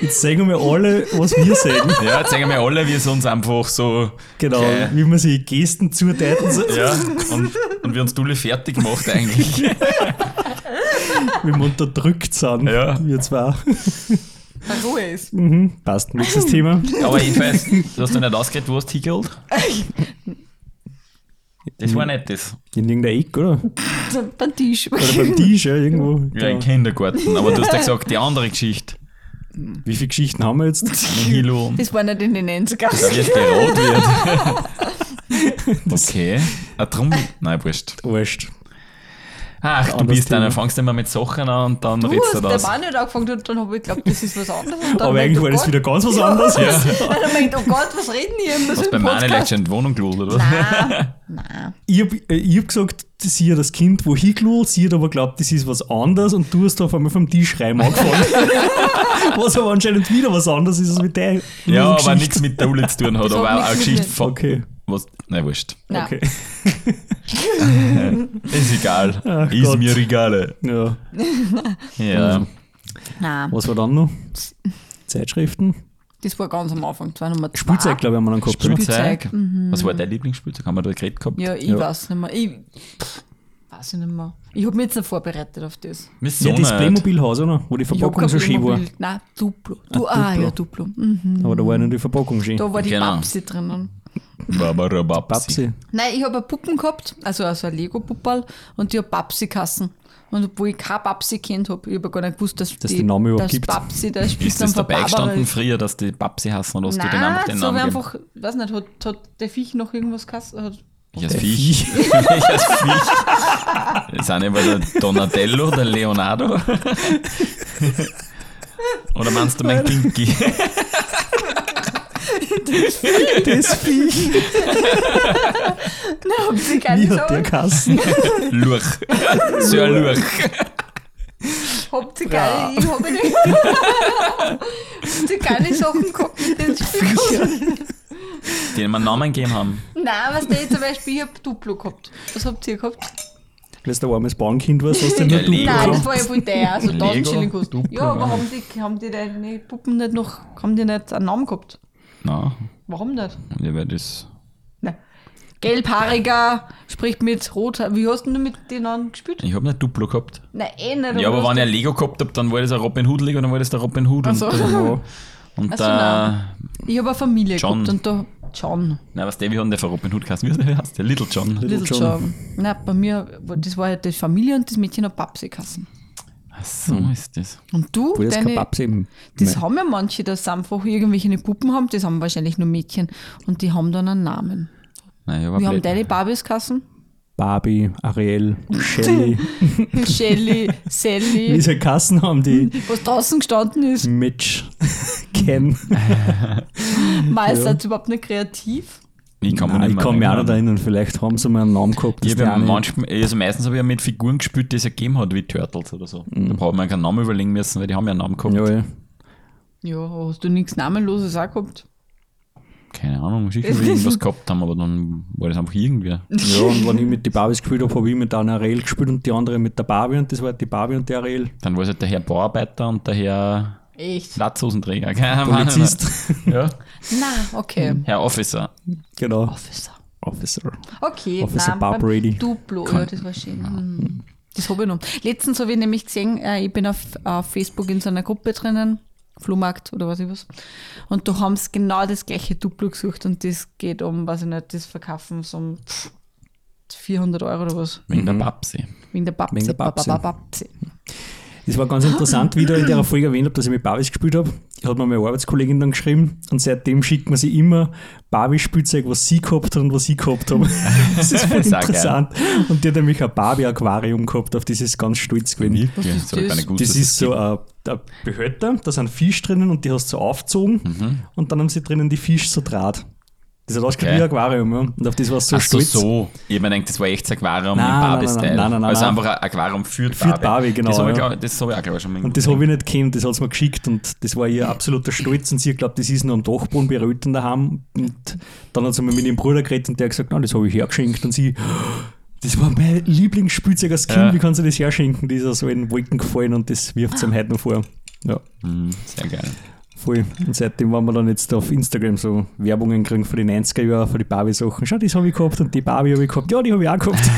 Jetzt sagen wir alle, was wir sehen. Ja, zeigen wir alle, wie es uns einfach so. Genau, Okay. wie man sich Gesten zudeuten soll. Ja, und, und wir uns Dulle fertig macht eigentlich. Wie wir unterdrückt sind. Ja. Wir zwei. Ruhe ist. Mhm. Passt, nächstes Thema. Aber ich weiß, du hast ja nicht ausgeredet, wo hast du hingeholt? Das war nicht das. In irgendeiner Ecke, oder? Beim Tisch. Oder beim Tisch, ja, irgendwo. Ja, im. Kindergarten. Aber du hast ja gesagt, die andere Geschichte. Wie viele Geschichten haben wir jetzt? Hilo. Das war nicht in den 90ern. Da wie es gerot wird. Okay. Ah, drum. Nein, wurscht. Wurscht. Ach, du bist einer, Thema. fangst immer mit Sachen an und dann Du redest du der das. Mann nicht angefangen und dann habe ich geglaubt, das ist was anderes. Und dann Aber eigentlich war das wieder ganz was anderes. Ja. Dann habe ich gedacht, oh Gott, was reden die so Hast bei meiner letzten Wohnung gelust, oder was? Nein, nein. Ich habe äh, ich hab gesagt, sie hat das Kind wo hingelullt, sie hat aber glaubt, das ist was anderes und du hast da auf einmal vom Tisch rein angefangen. was aber anscheinend wieder was anderes ist als mit der Ja, aber nichts mit der Uli zu tun hat, Das aber hat auch eine Geschichte von, Okay. Was? Nein, wurscht. Nein. Okay. Ist egal. Ach ist Gott. mir egal. Ja. Ja. Nein, Was war dann noch? Zeitschriften? das war ganz am Anfang. Das war Nummer zwei. Spielzeug, glaube ich, haben wir dann gehabt. Spielzeug. Spielzeug, mhm. Was war dein Lieblingsspielzeug? Haben wir da geredet gehabt? Ja, ich Ja. weiß nicht mehr. Ich pff, weiß ich nicht mehr. Ich habe mich jetzt nicht vorbereitet auf das. So Ja, das nicht. Playmobil-Haus, oder? Wo die Verpackung so schön war. Nein, Duplo. Du, Ah, ah, Duplo. ja, Duplo. Mhm. Aber da war ja nur die Verpackung schön. Da war die Genau. Babsi drinnen. Barbara Babsi. Babsi. Nein, ich habe Puppen gehabt, also, also ein Lego-Puppal und die hat Babsi-Kassen. Und obwohl ich keine Babsi kennt habe, ich habe gar nicht gewusst, dass, Dass die Namen überhaupt gibt. Babsi der Ist das dabei Barbara gestanden ist. früher, dass die Babsi hassen oder hast du den einfach Nein, den so Namen wie gegeben? einfach, weiß nicht, hat, hat der Viech noch irgendwas gehasst? Hat, Ich als Viech. ich als Viech. Das eine war der Donatello, der Leonardo. Oder meinst du mein Pinky? Das Viech. Nein, haben sie keine Wie hat der Sachen, Kassen? Lurch. So ein Lurch. habt ihr keine, ich habe nicht, habt ihr keine Sachen gehabt mit den Spielen? Den wir Namen gegeben haben. Nein, was der zum Beispiel, ich hab Duplo gehabt. Was habt ihr gehabt? Weil du ein armes Bauernkind warst, hast du Ja, nur du Lego. Nein, das war ja voll teuer, also 1000 Lego, Schilling kostet. Duplo, Ja, aber haben die, haben die deine Puppen nicht noch, haben die nicht einen Namen gehabt? Na, Warum nicht? ja, weil das. Nein. Gelbhaariger, spricht mit Rot. Wie hast denn du mit denen gespielt? Ich hab nicht Duplo gehabt. Nein, eh nicht. Ja, aber wenn ich ein Lego gehabt hab, dann war das ein Robin Hood Lego, dann war das der Robin Hood. Ach so. Und, der- und Ach so, nein. Ich habe eine Familie John. gehabt und da. John. Nein, was der, wie hat denn der von Robin Hood geheißen? Wie heißt der? Little John. Little John. John. Nein, bei mir, war- das war ja die Familie und das Mädchen hat Babsi geheißen. Ach so ist das. Und du, Wo das kein deine, das Nein. haben ja manche, dass einfach irgendwelche Puppen haben, das haben wahrscheinlich nur Mädchen und die haben dann einen Namen. Nein, ich war Wie haben blöd. deine Barbies geheißen? Barbie, Ariel, Shelly. Shelly, Wie Sally, sie Kassen haben, die was draußen gestanden ist. Mitch, Ken. Meist seid ihr überhaupt nicht kreativ. Ich kann mich Nein, nicht ich kann mich auch erinnern. nicht erinnern. Vielleicht haben sie mal einen Namen gehabt. Ich ja manchmal, also meistens habe ich ja mit Figuren gespielt, die es ja gegeben hat, wie Turtles oder so. Da braucht man keinen Namen überlegen müssen, weil die haben ja einen Namen gehabt. Mhm. Ja, ja. Ja, hast du nichts Namenloses auch gehabt? Keine Ahnung, sicher wir irgendwas gehabt haben, aber dann war das einfach irgendwie. Ja, und wenn ich mit den Barbies gespielt habe, habe ich mit einer Ariel gespielt und die andere mit der Barbie und das war die Barbie und die Ariel. Dann war es halt der Herr Bauarbeiter und der Herr Echt? Latzhosenträger. Keine Ahnung. Polizist. Ja. Na, okay. Herr Officer. genau. Officer. Officer. Okay, Officer nein, Bob Brady. Duplo, ja, das war schön. Hm. Das habe ich noch. Letztens habe ich nämlich gesehen, äh, ich bin auf, auf Facebook in so einer Gruppe drinnen, Flohmarkt oder was ich was. Und da haben sie genau das gleiche Duplo gesucht und das geht um, weiß ich nicht, das verkaufen so um pff, 400 Euro oder was. Wegen der Babsi. Wegen der Babsi. Wegen der Babsi. Ba- ba- Babsi. Das war ganz interessant, wie ich da in der Folge erwähnt habe, dass ich mit Barbies gespielt habe. Hat mir meine Arbeitskollegin dann geschrieben und seitdem schickt man sie immer Barbie-Spielzeug, was sie gehabt hat und was ich gehabt habe. Das ist voll Das interessant. Und die hat nämlich ein Barbie-Aquarium gehabt, auf das ist ganz stolz gewesen. Was ist das? Das ist so ein, ein Behälter, da sind Fisch drinnen und die hast du so aufgezogen Mhm. und dann haben sie drinnen die Fisch so Draht. Das hat ausgeschaut Okay. wie ein Aquarium, ja. Und auf das war so Ach stolz. so. Ich gedacht, das war echt ein Aquarium Nein, im nein, Barbie-Style. nein, nein, nein, nein, also nein. einfach ein Aquarium für die Für Barbie, genau, Das habe ich, ja. glaub- das hab ich auch, glaube ich, schon mal Und das habe ich nicht gekannt, das hat sie mir geschickt und das war ihr absoluter Stolz und sie hat glaubt, das ist nur am Dachboden bei Röten daheim und dann hat sie mal mit ihrem Bruder geredet und der hat gesagt, na, das habe ich hergeschenkt und sie, das war mein Lieblingsspielzeug als Kind, Ja. wie kann sie das herschenken? Die ist so in Wolken gefallen und das wirft sie ihm heute noch vor. Ja, Mhm, sehr geil. Voll. Und seitdem, wenn wir dann jetzt auf Instagram so Werbungen kriegen für die 90er Jahre, für die Barbie-Sachen, schau, das habe ich gehabt und die Barbie habe ich gehabt, ja, die habe ich auch gehabt.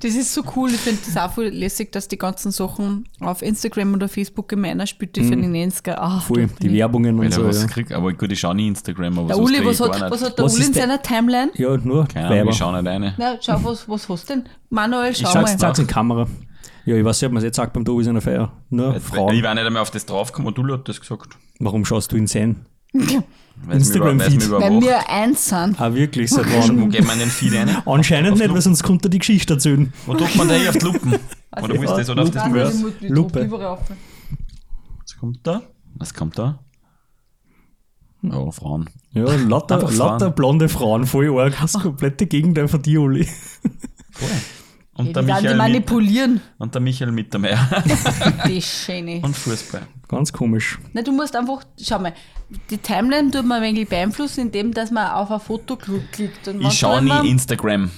Das ist so cool, ich finde das auch voll lässig, dass die ganzen Sachen auf Instagram oder Facebook gemeiner spielt, die für die 90er. Ah, Mhm. Voll, die Werbungen Weil und er so. was Ja, kriegt, aber gut, ich schaue nie Instagram, aber Der Uli, krieg was ich hat, was nicht. hat der Was Uli in der- seiner Timeline? ja nur Keine Ahnung, ich schaue nicht rein. Na, schau, was, was hast du denn? Manuel, schau Sag's, mal. sag's in die Kamera. Ja, ich weiß nicht, ob man es jetzt sagt beim Tobi seiner Feier. Nur Ich Frauen. war nicht einmal auf das draufgekommen, und du hast das gesagt. Warum schaust du ihn mich Instagram-Feed. Weil wir eins sind. Ah, wirklich, seit Wo wann? geht man den Feed rein? Anscheinend Auf nicht, weil sonst kommt er die Geschichte erzählen. Wo drückt man da hier auf die Lupen? Oder wo ist das? Oder auf das Mörs? Lupe. Was kommt da? Was kommt da? Oh, Frauen. Ja, lauter, lauter Frauen. blonde Frauen, voll arg. Das komplette Gegenteil von dir, Uli. Voll. Und, Die der werden die Michael, mit, manipulieren. und der Michael Mittermeier. Die Schöne. und Fußball. Ganz komisch. Na, du musst einfach, schau mal, die Timeline tut man ein wenig beeinflussen, indem dass man auf ein Foto kl- klickt. Und Ich schaue nie Instagram.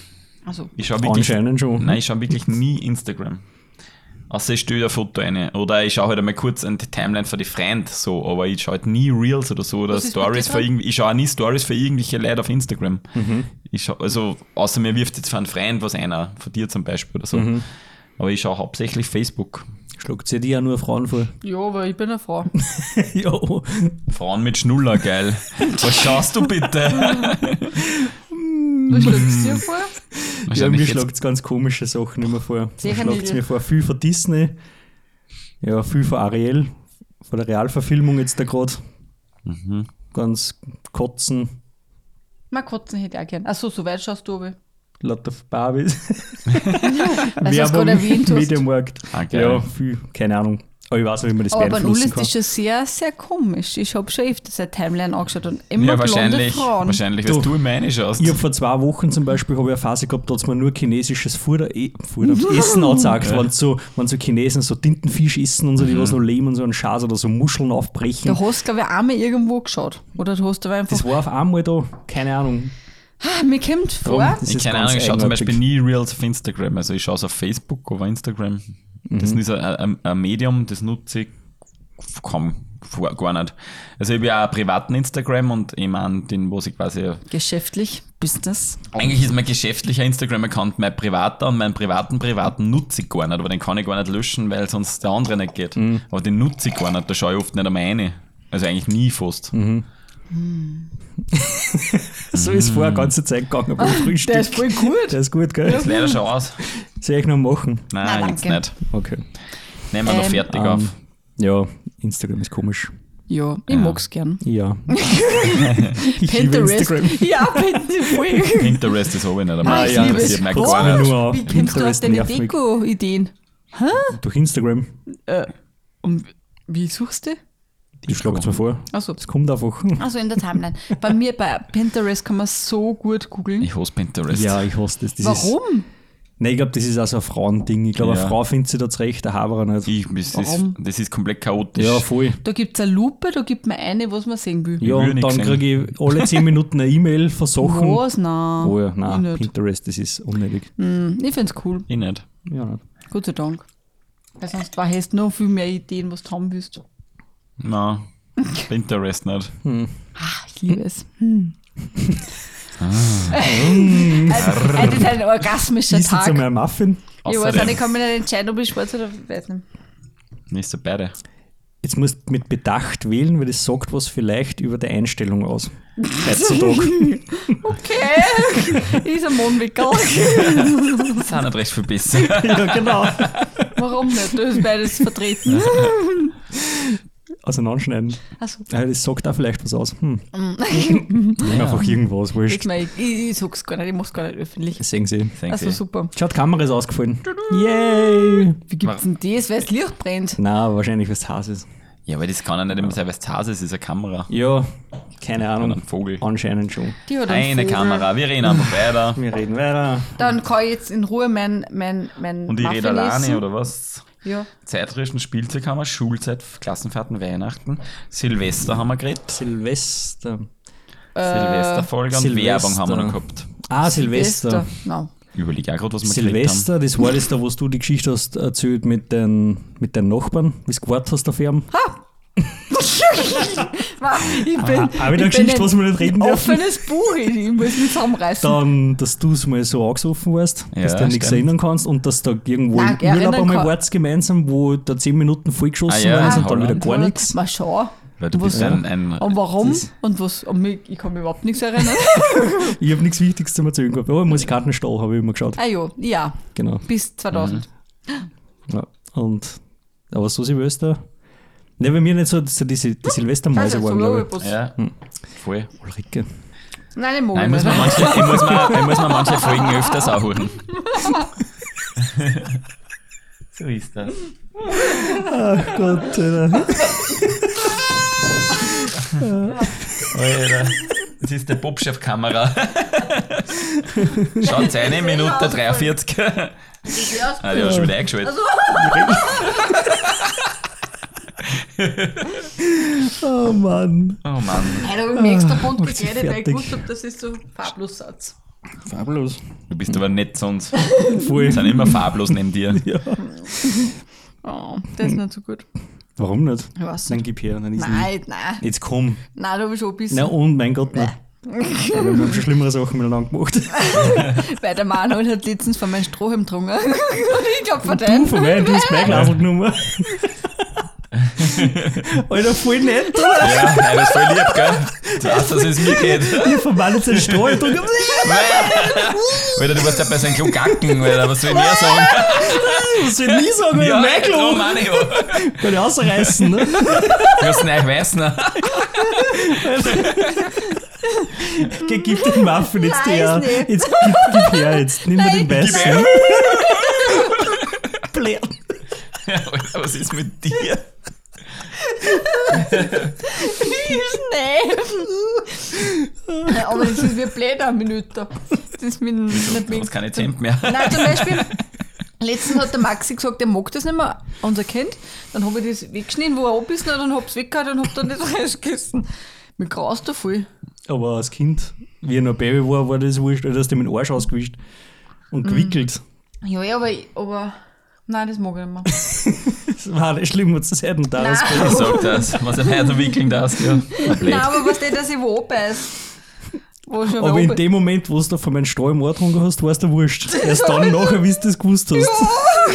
Also, Ich schaue wirklich, Anscheinend schon. nein, ich schaue wirklich nie Instagram. Außer ich stelle ein Foto rein. Oder ich schaue halt einmal kurz an die Timeline für die Freund so, aber ich schaue halt nie Reels oder so oder Stories für irgendwie. Ich schaue auch nie Stories für irgendwelche Leute auf Instagram. Ich schau, also, außer mir wirft jetzt für einen Freund was einer, von dir zum Beispiel oder so. Aber ich schaue hauptsächlich Facebook. Schluckt sie dir ja nur Frauen vor. ja, aber ich bin eine Frau. ja. Frauen mit Schnuller, geil. Was schaust du bitte? Was schlägst du dir vor? ja mir schlägt ganz komische Sachen immer vor. Schlägt nicht. mir vor, viel von Disney. Ja, viel von Ariel. Von der Realverfilmung jetzt da gerade. Mhm. Ganz kotzen. Mal kotzen hätte ich auch gern. Achso, so weit schaust du, aber. Lauter Barbies. Weil du es gerade erwähnt hast. Mediamarkt. Ah. Ja, viel, keine Ahnung. Aber ich weiß nicht, wie man das Aber bei Null beeinflussen ist kann. das schon sehr, sehr komisch. Ich habe schon öfter seine Timeline angeschaut und immer Ja, blonde wahrscheinlich, Frauen. wahrscheinlich, Du, was du in meine schaust. Ich habe vor zwei Wochen zum Beispiel ich eine Phase gehabt, da hat man nur chinesisches Futter, eh, Futter Essen angezeigt, wenn so, wenn so Chinesen so Tintenfisch essen und so, die was noch leben und so einen Schas oder so Muscheln aufbrechen. Du hast, glaube ich, einmal irgendwo geschaut. Oder du hast aber einfach. Das war auf einmal da, keine Ahnung. Ah, mir kommt vor, Drum, Ich ist keine Ahnung, ich schaue zum. Beispiel nie Reels auf Instagram. Also ich schaue es auf Facebook, aber Instagram, das Mhm. ist ein, Medium, das nutze ich kaum, gar nicht. Also ich habe ja auch einen privaten Instagram und ich meine, den, wo ich quasi geschäftlich, Business. Eigentlich ist mein geschäftlicher Instagram-Account mein privater und meinen privaten privaten nutze ich gar nicht, aber den kann ich gar nicht löschen, weil sonst der andere nicht geht. Mhm. Aber den nutze ich gar nicht, da schaue ich oft nicht einmal rein. Also eigentlich nie fast. Mhm. So ist vorher eine ganze Zeit gegangen beim Frühstück. Der ist voll gut. Der ist gut, gell? Das leider schon aus. Soll ich noch machen? Nein, Nein, jetzt nicht. Okay. Nehmen wir noch Ähm, fertig Ähm, auf. ja, Instagram ist komisch. Ja, ich mag's gern. Ja. ich liebe Pinterest. Instagram. Ja, Pinterest. Pinterest ist auch nicht Ah, einmal. ich ja, interessiert es. mich gar mal nicht. nur Wie kommst du auf deine. Deko-Ideen? Durch Instagram. Äh, und wie suchst du? Ich schlag's mir vor. Achso. Es kommt einfach. Also in der Timeline. Bei mir bei Pinterest kann man so gut googeln. Ich hasse Pinterest. Ja, ich hasse das. das Ist, Warum? Nein, ich glaube, das ist auch so ein Frauending. Ich glaube, Ja. eine Frau findet sich da zurecht, der Haberer nicht. Ich, das, ist, Warum? das ist komplett chaotisch. Ja, voll. Da gibt es eine Lupe, da gibt man eine, was man sehen will. Ja, will und dann kriege ich alle 10 Minuten eine E-Mail von Sachen. Was? Nein. Oh ja, nein. Pinterest, das ist unnötig. Hm, ich find's cool. Ich nicht. Ja, nicht. Gott sei Dank. Weil sonst war, hast du noch viel mehr Ideen, was du haben willst. Nein, Pinterest nicht. Ach, ich liebe es. Hm. Ein, ein, das ist ein orgasmischer Ist Tag. einmal ein Muffin? Ich weiß auch Außerdem, nicht, ich kann mich nicht entscheiden, ob ich schwarz oder weiß nicht. nicht so beide. Jetzt musst du mit Bedacht wählen, weil das sagt was vielleicht über die Einstellung aus. Heutzutage. Okay, ist ein Mondwickel. Das ist auch nicht recht viel besser. ja, genau. Warum nicht? Du hast beides vertreten. Auseinanderschneiden. Ja, das sagt auch vielleicht was aus. Hm. Einfach irgendwas, wurscht. Ich, mein, ich, ich, sag's gar nicht, ich mach's gar nicht öffentlich. Das sehen Sie. Sehen Also Sie. super. Schaut, Kamera ist ausgefallen. Yay! Wie gibt's denn das, weil das Licht brennt? Na, wahrscheinlich, weil es heiß ist. Ja, aber das kann ja nicht immer sein, weil es Hase ist, ist eine Kamera. Ja, keine Ahnung. ein Vogel. Anscheinend schon. Die hat einen Eine Vogel. Kamera, wir reden einfach weiter. Wir reden weiter. Dann kann ich jetzt in Ruhe mein, mein, mein Und ich rede Muffin alleine, essen. oder was? Ja. Zeitrischen Spielzeug haben wir, Schulzeit, Klassenfahrten, Weihnachten, Silvester haben wir geredet, Silvester. Silvesterfolge und Silvester. Werbung haben wir noch gehabt. Ah, Silvester. No. Überleg auch gerade, was wir geredet haben. Silvester, das war das da, wo du die Geschichte hast erzählt mit den, mit den Nachbarn, wie du gewartet hast auf ihn. Ich bin, Ah, ich bin Geschichte, ein was wir nicht reden dürfen. offenes Buch, ich ich muss mich zusammenreißen. Dann, dass du es mal so angesoffen warst, Ja, dass du dich nichts erinnern kannst und dass da irgendwo Nein, im Urlaub einmal wart's gemeinsam, wo da 10 Minuten vollgeschossen Ah, ja, in und dann wieder gar nichts. Mal schauen. Weil du Was- bist ein, ein Und warum? Und was? Und mich, ich kann mich überhaupt nichts erinnern. Ich habe nichts Wichtiges zu erzählen gehabt. Oh, Musikantenstall habe ich immer geschaut. ah ja, ja, Genau. bis 2000. Ja. Und, aber so Silvester. Ne, bei mir nicht so, so diese die Silvestermäuse waren, glaube ich. ja, voll. Ulrike. Nein, ich mag Nein, nicht. muss man manche, ich, muss man, ich muss man manche Folgen öfters auch holen. so ist das. Ach Gott, Alter. Alter. Das ist der Popchef-Kamera. Schaut eine Minute 43. Ah, die hat schon wieder eingeschaltet. Oh Mann. Oh Mann. Ich mir extra bunt macht sie gekleidet, weil ich gewusst habe, das ist so Farblossatz. Fabulous. Du bist aber nett sonst. Voll. Wir sind immer farblos neben dir. Ja. Oh, das ist nicht so gut. Warum nicht? Ich weiß Dann nicht. gib her, dann ist nicht. Nein, nein. Jetzt komm. Nein, da habe ich schon ein bisschen. Na und, mein Gott, nein. Aber wir haben schon schlimmere Sachen miteinander gemacht. Weil der Manuel hat letztens von meinem Strohhalm getrunken. Und ich glaube von Du deinem. von mir, du hast mein Glas genommen. Alter, voll nett, oder? Ja, nein, das ist voll lieb, gell? Du weißt, dass es mir geht. Ich von meinem jetzt einen Stroh getrunken. Alter, du warst ja bei seinem Klo gacken, Alter. Was soll ich mehr sagen? Das soll ich nie sagen, ja, mein Klo. meine ich. Kann ich rausreißen, ne? Du hast weißen. Geh, gib den Muffin jetzt her. Jetzt gib, gib her jetzt. Nimm mir den weißen. Blöd. Alter, was ist mit dir? Schnee. Aber das ist wie blöd eine Minute. Das ist mit, mit, Du hast keine Zent mehr. Nein, zum Beispiel, letztens hat der Maxi gesagt, er mag das nicht mehr, unser Kind. Dann habe ich das weggeschnitten, wo er abbissen hat, und habe es weggehauen und habe dann das reingegessen. Mir graust da voll. Aber als Kind, wie er noch Baby war, war das wurscht. Du hast ihm den Arsch ausgewischt und gewickelt. Ja, ja, aber, ich- aber nein, das mag ich nicht mehr. Das war nicht schlimm, was das hätten da. Das Ich sag das. Was er heute wickeln darfst, ja. Blöd. Nein, aber was der, dass ich wo abbeiß. Aber in dem Moment, wo du von meinem Strahl im Ohr getrunken hast, warst du wurscht. Erst dann nachher, wie du das gewusst hast.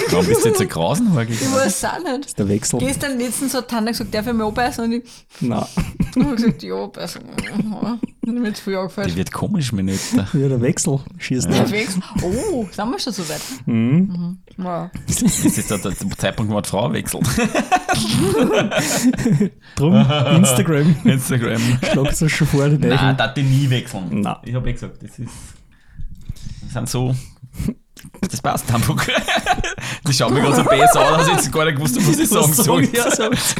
Warum bist du jetzt ein Grasenhagel? Ich weiß es auch nicht. Der Wechsel. Gestern letztens hat Tanja gesagt, darf ich mich abbeißen? Und ich Nein. habe gesagt, ja, abbeißen. Und mir jetzt viel Die angefallen. wird komisch, meine Mutter. Ja, der Wechsel. Schießt Der nicht. Wechsel. Oh, sind wir schon so weit? Mhm. Ja. Das ist der, der Zeitpunkt, wo die Frau wechselt. Drum, Instagram. Instagram. Schlagt es schon vor, die Nein, darf ich nie wechseln. Nein. Ich habe eh gesagt, das ist. Wir sind so. Das passt einfach. Die schauen mich gerade so besser an, dass ich jetzt gar nicht gewusst habe, was ich sagen soll. ja, sagt's.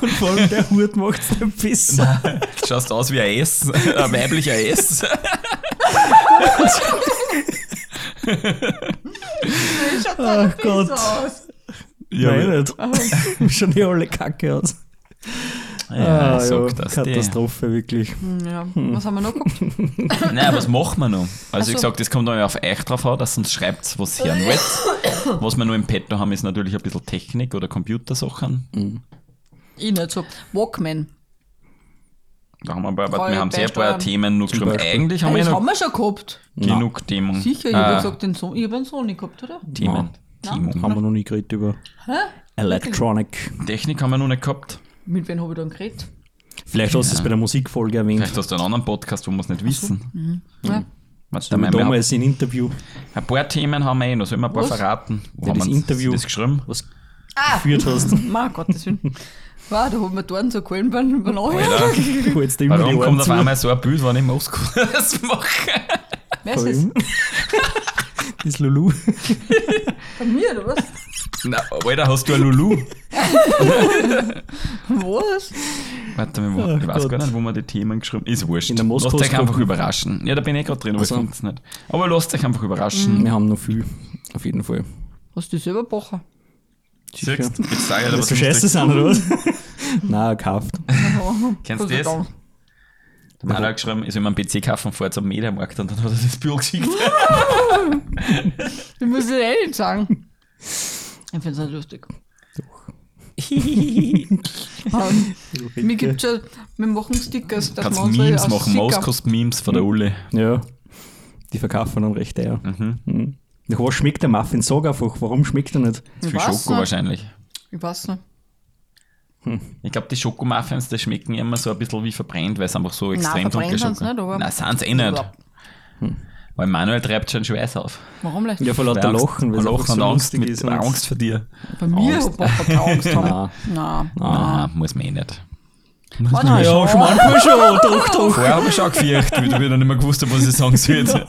Und vor allem der Hut macht es nicht besser. Du schaust aus wie ein S, ein weiblicher S. Ach Gott. So aus. Nein, nicht. Schon die alle kacke aus. Ja, Ah, sag das. die. Katastrophe, wirklich. Ja. Was haben wir noch gehabt? Nein, was machen wir noch? Also, wie so. gesagt, das kommt dann ja auf euch drauf an, dass uns schreibt, was ihr hören wollt. Was wir nur im Petto haben, ist natürlich ein bisschen Technik oder Computersachen. Ich nicht so. Walkman. Da haben wir, aber, aber Kann wir haben sehr ein paar. Themen noch geschrieben. Beispiel. Eigentlich haben wir das ja haben noch wir schon gehabt. genug Themen. Sicher, ich habe Äh, gesagt, den Sohn, ich habe einen nicht gehabt, oder? Themen. Nein. Themen. Haben wir noch nie geredet über Electronic. Technik haben wir noch nicht gehabt. Mit wem habe ich dann geredet? Vielleicht hast du es bei der Musikfolge erwähnt. Vielleicht hast du einen anderen Podcast, wo wir es nicht wissen. Ja. Warte, Da mein, wir haben, damals ein Interview, ein paar Themen haben wir eh noch. Sollen wir ein paar Was? verraten? Wo Ja, haben das wir Interview. das geschrieben? was Ah! geführt hast. Mein Gottes Willen. Wow, da hat mir dort so gefallen beim Du jetzt immer warum kommt auf einmal so ein Bild, wenn ich Moskau das mache? Wer ist das? Das Lulu. Bei mir, oder was? Na, Alter, hast du ein Lulu? Was? Warte mal, wo, Ach ich weiß Gott. gar nicht, wo wir die Themen geschrieben Ist wurscht. In der Lasst euch einfach überraschen. Ja, da bin ich gerade drin, aber ich so. finde es nicht. Aber lasst euch einfach überraschen. Wir haben noch viel, auf jeden Fall. Hast du selber? Sicher. Siehst du? Jetzt sag ich dir, Das was ich scheiße sind, oder was? Nein, gekauft. Kennst du das? Der Mann hat geschrieben, ich soll mir einen PC kaufen, fahrt zum Mediamarkt und dann hat er das Bild geschickt. Ich muss dir eh nicht sagen. Ich finde es nicht lustig. Ähm, mir gibt schon, wir machen Stickers, dass Kannst Memes aus machen, Mauskost-Memes von der Ulle. Ja, die verkaufen dann recht teuer. Mhm. Mhm. Nach was schmeckt der Muffin? Sag einfach, warum schmeckt er nicht? Ich Viel Schoko nicht. wahrscheinlich. Ich weiß nicht. Ich glaube, die Schokomuffins, die schmecken immer so ein bisschen wie verbrennt, weil es einfach so extrem nicht, aber- Nein, sind sie eh nicht. Weil Manuel treibt schon Schweiß auf. Warum leicht? Ja, vor lauter Angst- Lachen, weil es Lachen so und Angst, mit ist. Angst vor dir. Bei mir Angst. hat Papa keine Angst haben. Nein. Nein. Nein, muss man eh nicht. Oh, Ah, ja, schon manchmal schon, doch, doch. Vorher habe ich schon gefürchtet, weil du wieder nicht mehr gewusst hast, was ich sagen soll.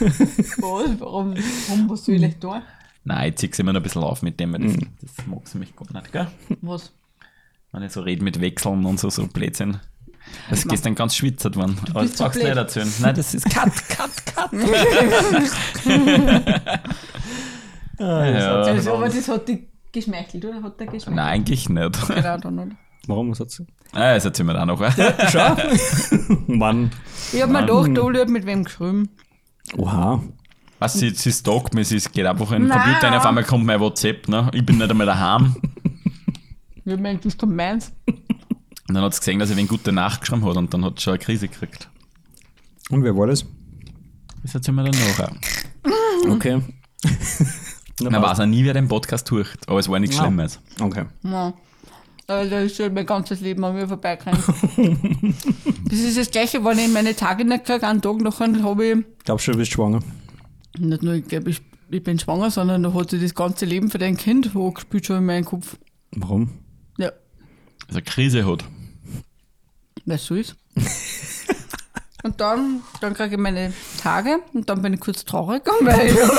Was? Warum? Warum? Was soll ich tun? Nein, ich ziehe immer noch ein bisschen auf mit dem, weil das, Mhm. das mag sie mich gar nicht, gell? Was? Wenn ich so rede mit Wechseln und so, so Blödsinn. Das ist gestern ganz schwitzert worden. Aber bist das so brauchst du blöd. nicht erzählen. Nein, das ist Cut, Cut, Cut. ja. Also, aber das hat die geschmeichelt, oder? Hat der geschmeichelt? Nein, eigentlich nicht. Genau, dann nicht. Warum, was hat sie? Ah, das erzählen wir dann noch. Schau. Mann. Ich hab mir gedacht, Uli hat mit wem geschrieben. Oha. Was, sie, sie stalkt mich, sie geht einfach in den. Computer rein, auf einmal kommt mein WhatsApp, ne? Ich bin nicht einmal daheim. Ich hab mir gedacht, das kommt meins. Und dann hat sie gesehen, dass ich wen gute Nacht geschrieben hat und dann hat sie schon eine Krise gekriegt. Und wer war das? Das erzählen wir dann nachher. Okay. Man weiß auch nie, wer den Podcast tut, aber es war nichts Ja. Schlimmes. Okay. Ja. Also da ist schon mein ganzes Leben an mir vorbeigerannt. das ist das Gleiche, wenn ich meine Tage nicht kriege, einen Tag nachher habe ich, Glaubst du, du bist schwanger? nicht nur, ich glaube, ich, ich bin schwanger, sondern da hat sich das ganze Leben für dein Kind hochgespielt schon in meinem Kopf. Warum? Ja, Also eine Krise hat. weil es so ist. und dann, dann kriege ich meine Tage und dann bin ich kurz traurig, weil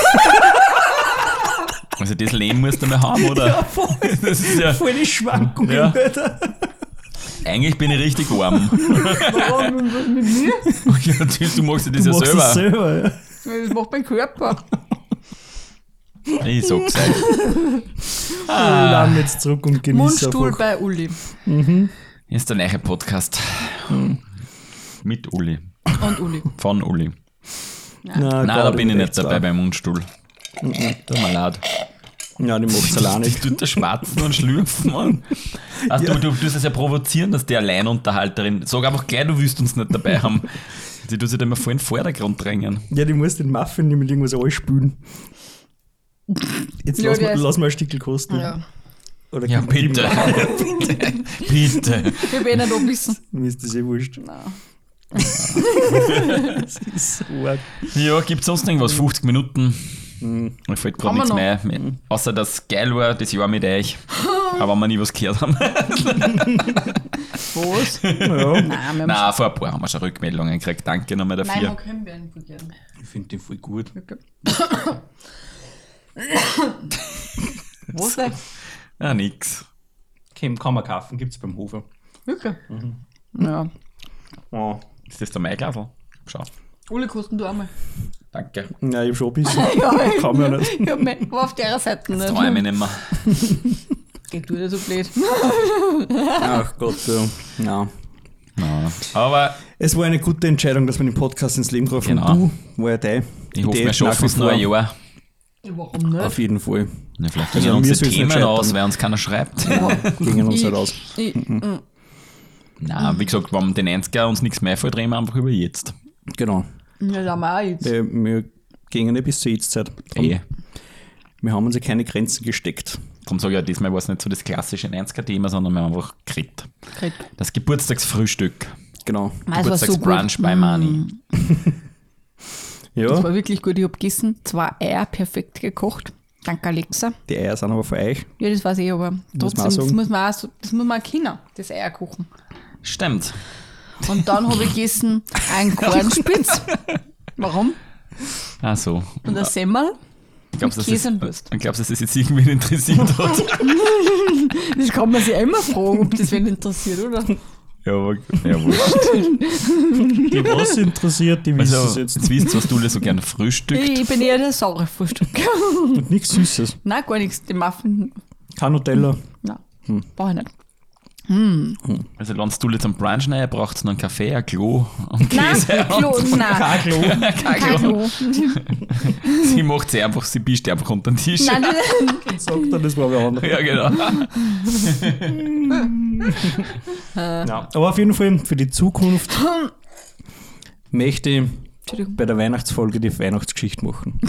Also das Leben musst du mal haben, oder? Das ist ja, Voll die Schwankungen, Ja. Alter. eigentlich bin ich richtig arm. warum was mit mir? Ja, natürlich, du magst dir das Du ja machst selber. das selber, ja. Das macht mein Körper. Ich sag's euch. Ich lade jetzt zurück und genieße Mundstuhl einfach. bei Uli. Hier ist der neue Podcast. Mit Uli. Und Uli. Von Uli. Na, Nein, da bin ich nicht dabei beim Mundstuhl. Tut mir leid. Ja, die magst du auch Die nicht. tut der Schwatzen und Schlürfen, Mann. Also, du, du tust es ja provozieren, dass die Alleinunterhalterin. Sag einfach gleich, du willst uns nicht dabei haben. Die tut sich da immer voll in den Vordergrund drängen. Ja, die muss den Muffin nicht mit irgendwas anspülen. Jetzt Ja, lass, mal, lass mal ein Stückchen kosten. Ja. Oder Ja, bitte. bitte. Bitte. Ich will eh nicht abwissen. Mir ist das eh wurscht. Nein. Das ist so arg. Ja, gibt's sonst irgendwas? 50 Minuten? Mhm. Mir fällt gerade nichts wir mehr. ein. Außer dass geil war das Jahr mit euch. Aber wir nie was gehört haben. Was? Ja, Nein, wir haben Nein, vor ein paar haben wir schon Rückmeldungen gekriegt. Danke nochmal Nein, dafür. können wir nicht gern. ich finde den voll gut. Was denn? Ja, nix. Kann, kann man kaufen, gibt es beim Hofer. Wirklich? Ja. Oh. Ist das der Maiglasl? Schau. Uli, kosten du einmal. Danke. Nein, ich hab schon ein bisschen. Ja, ich, Kann man ja nicht. ich hab mich, aber auf der Seite Das nicht. träume ich nicht mehr. Geht du nicht so blöd. Ach Gott, ja. ja. Nein. Aber Es war eine gute Entscheidung, dass wir den Podcast ins Leben gerufen Genau. haben. Du war ja dein. ich hoffe, Idee wir nach schaffen es noch ein Warum nicht? Auf jeden Fall. Ja, vielleicht Also gehen mir unsere Themen aus, weil uns keiner schreibt. Gingen uns halt aus. Ich, Nein, wie gesagt, wenn den 90er uns nichts mehr einfällt, reden wir einfach über jetzt. Genau. ja, da haben wir auch jetzt. Äh, Wir gingen nicht bis zur Jetztzeit. Eh. Wir haben uns ja keine Grenzen gesteckt. Darum sage ich ja, diesmal war es nicht so das klassische 90er-Thema, sondern wir haben einfach geredet. Das Geburtstagsfrühstück. Genau. Es war so. Geburtstagsbrunch bei Mani. Ja, Das war wirklich gut. Ich hab gegessen. Zwei Eier perfekt gekocht. Danke, Alexa. die Eier sind aber für euch. Ja, das weiß ich, aber trotzdem, auch das muss man auch, so, das muss man auch können, das Eier kochen. Stimmt. Und dann habe ich gegessen ein Kornspitz. Warum? Ach so. Und ein Semmel. Ich glaube, das- Wurst. ich glaub, dass das jetzt irgendwen interessiert hat. Das kann man sich immer fragen, ob das wen interessiert, oder? Ja, aber, ja, wurscht. Die was interessiert, die wissen es Also, jetzt. jetzt wisst ihr, was du so gerne frühstückt. Ich bin eher der saure Frühstück. Und nichts Süßes. Nein, gar nichts. Die Muffin, Kein Nutella. nein, Hm. brauche ich nicht. Also, wenn du jetzt einen Brunch rein braucht noch einen Kaffee, ein Klo und Nein, Käse. Klo, nein. Klo. Kein Kein Klo. Klo. Sie macht sie einfach, sie bischt einfach unter den Tisch. Nein, Sagt er, das war wer andere. Ja, genau. Ja. Aber auf jeden Fall für die Zukunft möchte ich bei der Weihnachtsfolge die Weihnachtsgeschichte machen.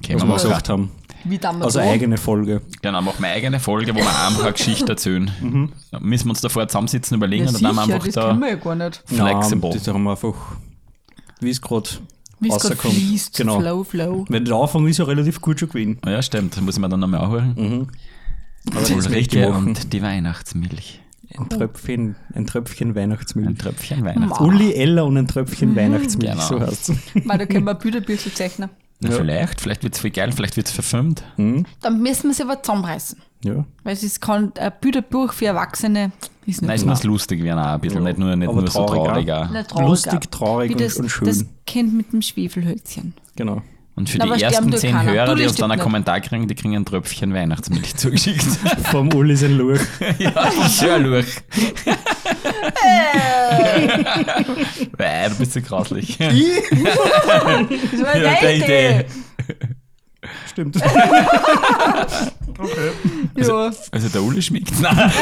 Okay, Was wir wir gesagt haben. Wie damals Also eine eigene Folge. genau, machen wir eine eigene Folge, wo wir einfach eine Geschichte erzählen. Da müssen wir uns davor zusammensitzen, überlegen Ja, und dann haben wir sicher, einfach das da können wir ja gar nicht. flexible. Nein, das haben wir einfach, wie es gerade Wie es fließt, Genau. flow, flow. Weil der Anfang ist ja relativ gut schon gewesen. Ja, stimmt, das muss ich mir dann nochmal anhören. Mhm. Aber das Ulrike machen. und die Weihnachtsmilch. Ein Tröpfchen, ein Tröpfchen Ein Weihnachtsmilch. Tröpfchen Weihnachtsmilch. Uli, Ella und ein Tröpfchen Weihnachtsmilch, Genau. so heißt Weil da können wir Bilderbücher zeichnen. Na, Ja. Vielleicht, vielleicht wird es viel geil, vielleicht wird es verfilmt. Mhm. Dann müssen wir sie aber zusammenreißen. Ja. Weil es kann ein Bilderbuch für Erwachsene Ist Nein, es muss lustig werden auch ein bisschen, Ja, nicht nur, nicht aber nur so traurig traurig. auch. Na, traurig Lustig, traurig Wie und- das, und schön. Das Kind mit dem Schwefelhölzchen. Genau. Und für Na, die ersten zehn keiner. Hörer, Du die uns dann einen nicht. Kommentar kriegen, die kriegen ein Tröpfchen Weihnachtsmilch zugeschickt. Vom Uli sein Lurch. ja, schön, Lurch. Weil, du bist so grauslich. Das war Ja, eine deine Idee. Stimmt. Ja. Also der Uli schmeckt. Nein.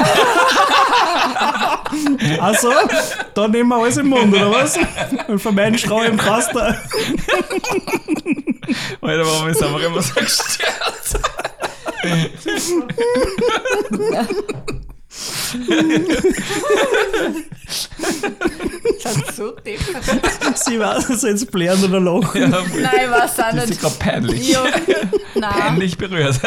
Also, da nehmen wir alles im Mund, oder was? Und von meinen Strau im Kaster. Alter, warum ist einfach immer so gestört? Das ist so deppert. Sie weiß, es jetzt blären oder lachen. Ja, Nein, ich weiß auch das ist nicht. gerade peinlich. Ja. Nein. Peinlich berührt.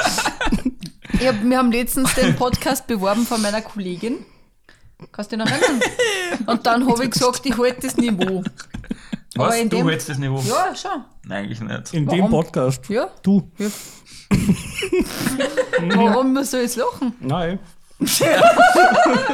Ich hab, wir haben letztens den Podcast beworben von meiner Kollegin. Kannst du dich noch erinnern? Und dann habe ich gesagt, ich halte das Niveau. Was? du dem- hältst das Niveau? Ja, schon. Nein, eigentlich nicht. In dem Warum? Podcast. Ja. Du. ja. Warum muss ich jetzt lachen? Nein.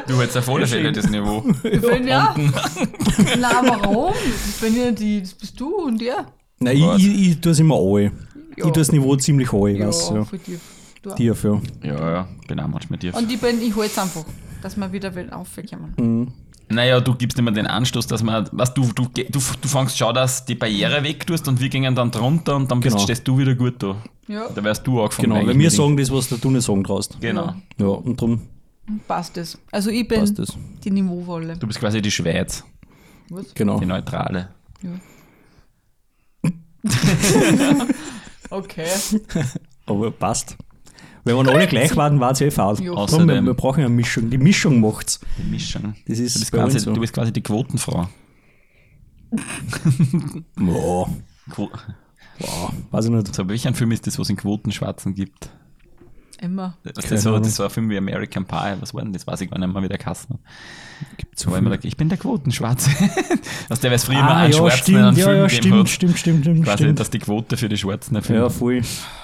Du hältst auf alle Fälle das Niveau. Ich bin ja. Nein, warum? Ich bin ja die, das bist du und der. Nein, Was? ich, ich, ich tue es immer alle. Ich Ja. tue das Niveau ziemlich alle, Ja, weißt du. Ja. für dich. Du auch. Tief, ja. Ja, ja, bin auch manchmal dir. Und ich bin, ich halte es einfach, dass wir wieder will aufkommen. Naja, du gibst immer den Anstoß, dass man, was du, du, du, du fängst schon, dass die Barriere weg tust und wir gingen dann drunter und dann bist, Genau. stehst du wieder gut da. Ja, Da wärst du angefangen. Genau, weil wir sagen das, was du nicht sagen traust. Genau. Ja, und darum passt es. Also ich bin die Niveauvolle. Du bist quasi die Schweiz, Was? Genau. die Neutrale. Okay. Aber passt. Wenn wir alle gleich waren, war es eh faul. Ja. Drum, wir, wir brauchen eine Mischung. Die Mischung macht's. Die Mischung. Das ist Du bist, quasi, so. du bist quasi die Quotenfrau. Boah, wow, weiß ich nicht. so, welchen Film ist das, was in Quotenschwarzen gibt? Immer. Das, ist so, das war ein Film wie American Pie, was war denn das? Weiß ich gar nicht mehr, wie der Kasten. Gibt's So war immer der, ich bin der Quotenschwarze. Aus der, weil es früher immer ah, einen ja, Schwarzen stimmt, ja, Film ja, stimmt, hat. stimmt, stimmt, stimmt, Quasi, stimmt. dass die Quote für die Schwarzen erfüllt. Ja, voll.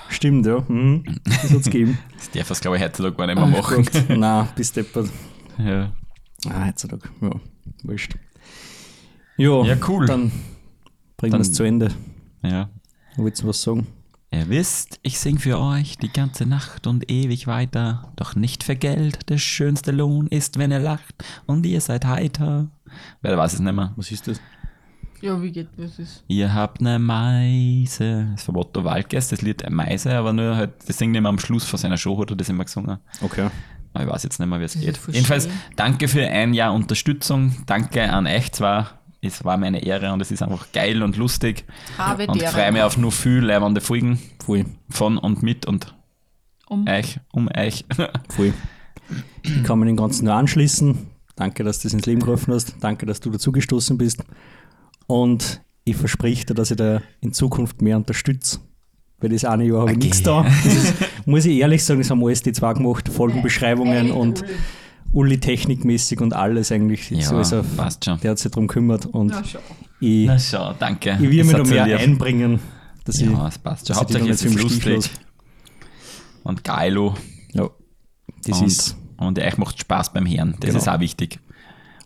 Stimmt, ja. Mhm. Das hat's gegeben. Das darf es, glaube ich, heutzutage gar nicht mehr Ach machen. Gott. Nein, bis deppert. Ja. Ah, heutzutage. Ja, wurscht. Ja, Ja, cool. Dann bringen wir es zu Ende. ja. Willst du was sagen? Ihr wisst, ich sing für euch die ganze Nacht und ewig weiter. Doch nicht für Geld, der schönste Lohn ist, wenn ihr lacht und ihr seid heiter. Wer weiß es nicht mehr. Was ist das? Ja, wie geht das? Ist? Ihr habt eine Meise. Das ist von Otto Walkes, das Lied Meise, aber nur halt, das singt immer am Schluss von seiner Show, hat er das immer gesungen. Okay. Aber ich weiß jetzt nicht mehr, wie es geht. Jedenfalls, schön. danke für ein Jahr Unterstützung. Danke an euch zwar. Es war meine Ehre und es ist einfach geil und lustig. Habe Und freue mich auf nur viel leibende Folgen Voll. von und mit und Um. euch, um euch. Voll. Ich kann mir den Ganzen nur anschließen. Danke, dass du das ins Leben gerufen hast. Danke, dass du dazugestoßen bist. Und ich verspreche dir, dass ich da in Zukunft mehr unterstütze. Weil das eine Jahr habe ich Okay. nichts da. Das ist, muss ich ehrlich sagen, das haben alles die zwei gemacht. Folgenbeschreibungen und Uli technikmäßig und alles eigentlich. Ja, so ist er, passt schon. der hat sich darum gekümmert. Und Na schau. ich, Na schau, danke. ich will Das mich noch mehr lieb. einbringen. Dass Ja, ich, es passt schon. Hauptsächlich noch ist lustig. Und geilo. ja, das und, ist und euch macht Spaß beim Hören. Das Genau. ist auch wichtig.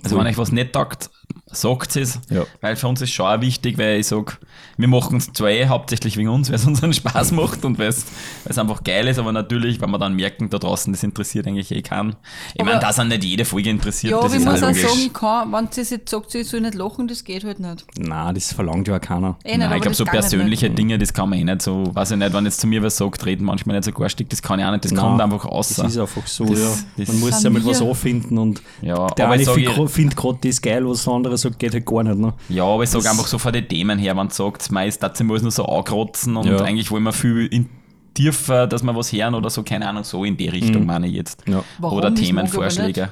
Also Voll. wenn euch was nicht taugt, sagt es. Ja. Weil für uns ist schon auch wichtig, weil ich sage, wir machen es zwar eh hauptsächlich wegen uns, weil es unseren Spaß macht und weil es einfach geil ist, aber natürlich, wenn wir dann merken, da draußen, das interessiert eigentlich eh keinen. Ich meine, dass an nicht jede Folge interessiert, Ja, das aber ich ist muss auch auch logisch. sagen, kann, wenn sie jetzt sagt, sie soll nicht lachen, das geht halt nicht. Na, das verlangt ja auch keiner. Eh nicht, Nein, aber ich glaube, das so persönliche Nicht. Dinge, das kann man eh nicht so, weiß ich nicht, wenn jetzt zu mir was sagt, reden manchmal nicht so garstig, das kann ich auch nicht, das Nein, kommt einfach Das aus. ist einfach so, Das- ja. das- Man muss Sind ja mit was anfinden und Ja, der aber eine findet find gerade das geil, was der andere sagt, geht halt gar nicht. Ne? Ja, aber ich sage einfach so von den Themen her, wenn du sagst, meist, dass sie muss nur so ankratzen und Ja. eigentlich wollen wir viel in tiefer, dass wir was hören oder so, keine Ahnung, so in die Richtung meine ich jetzt. Mhm. Ja. Warum? Oder ich Themenvorschläge.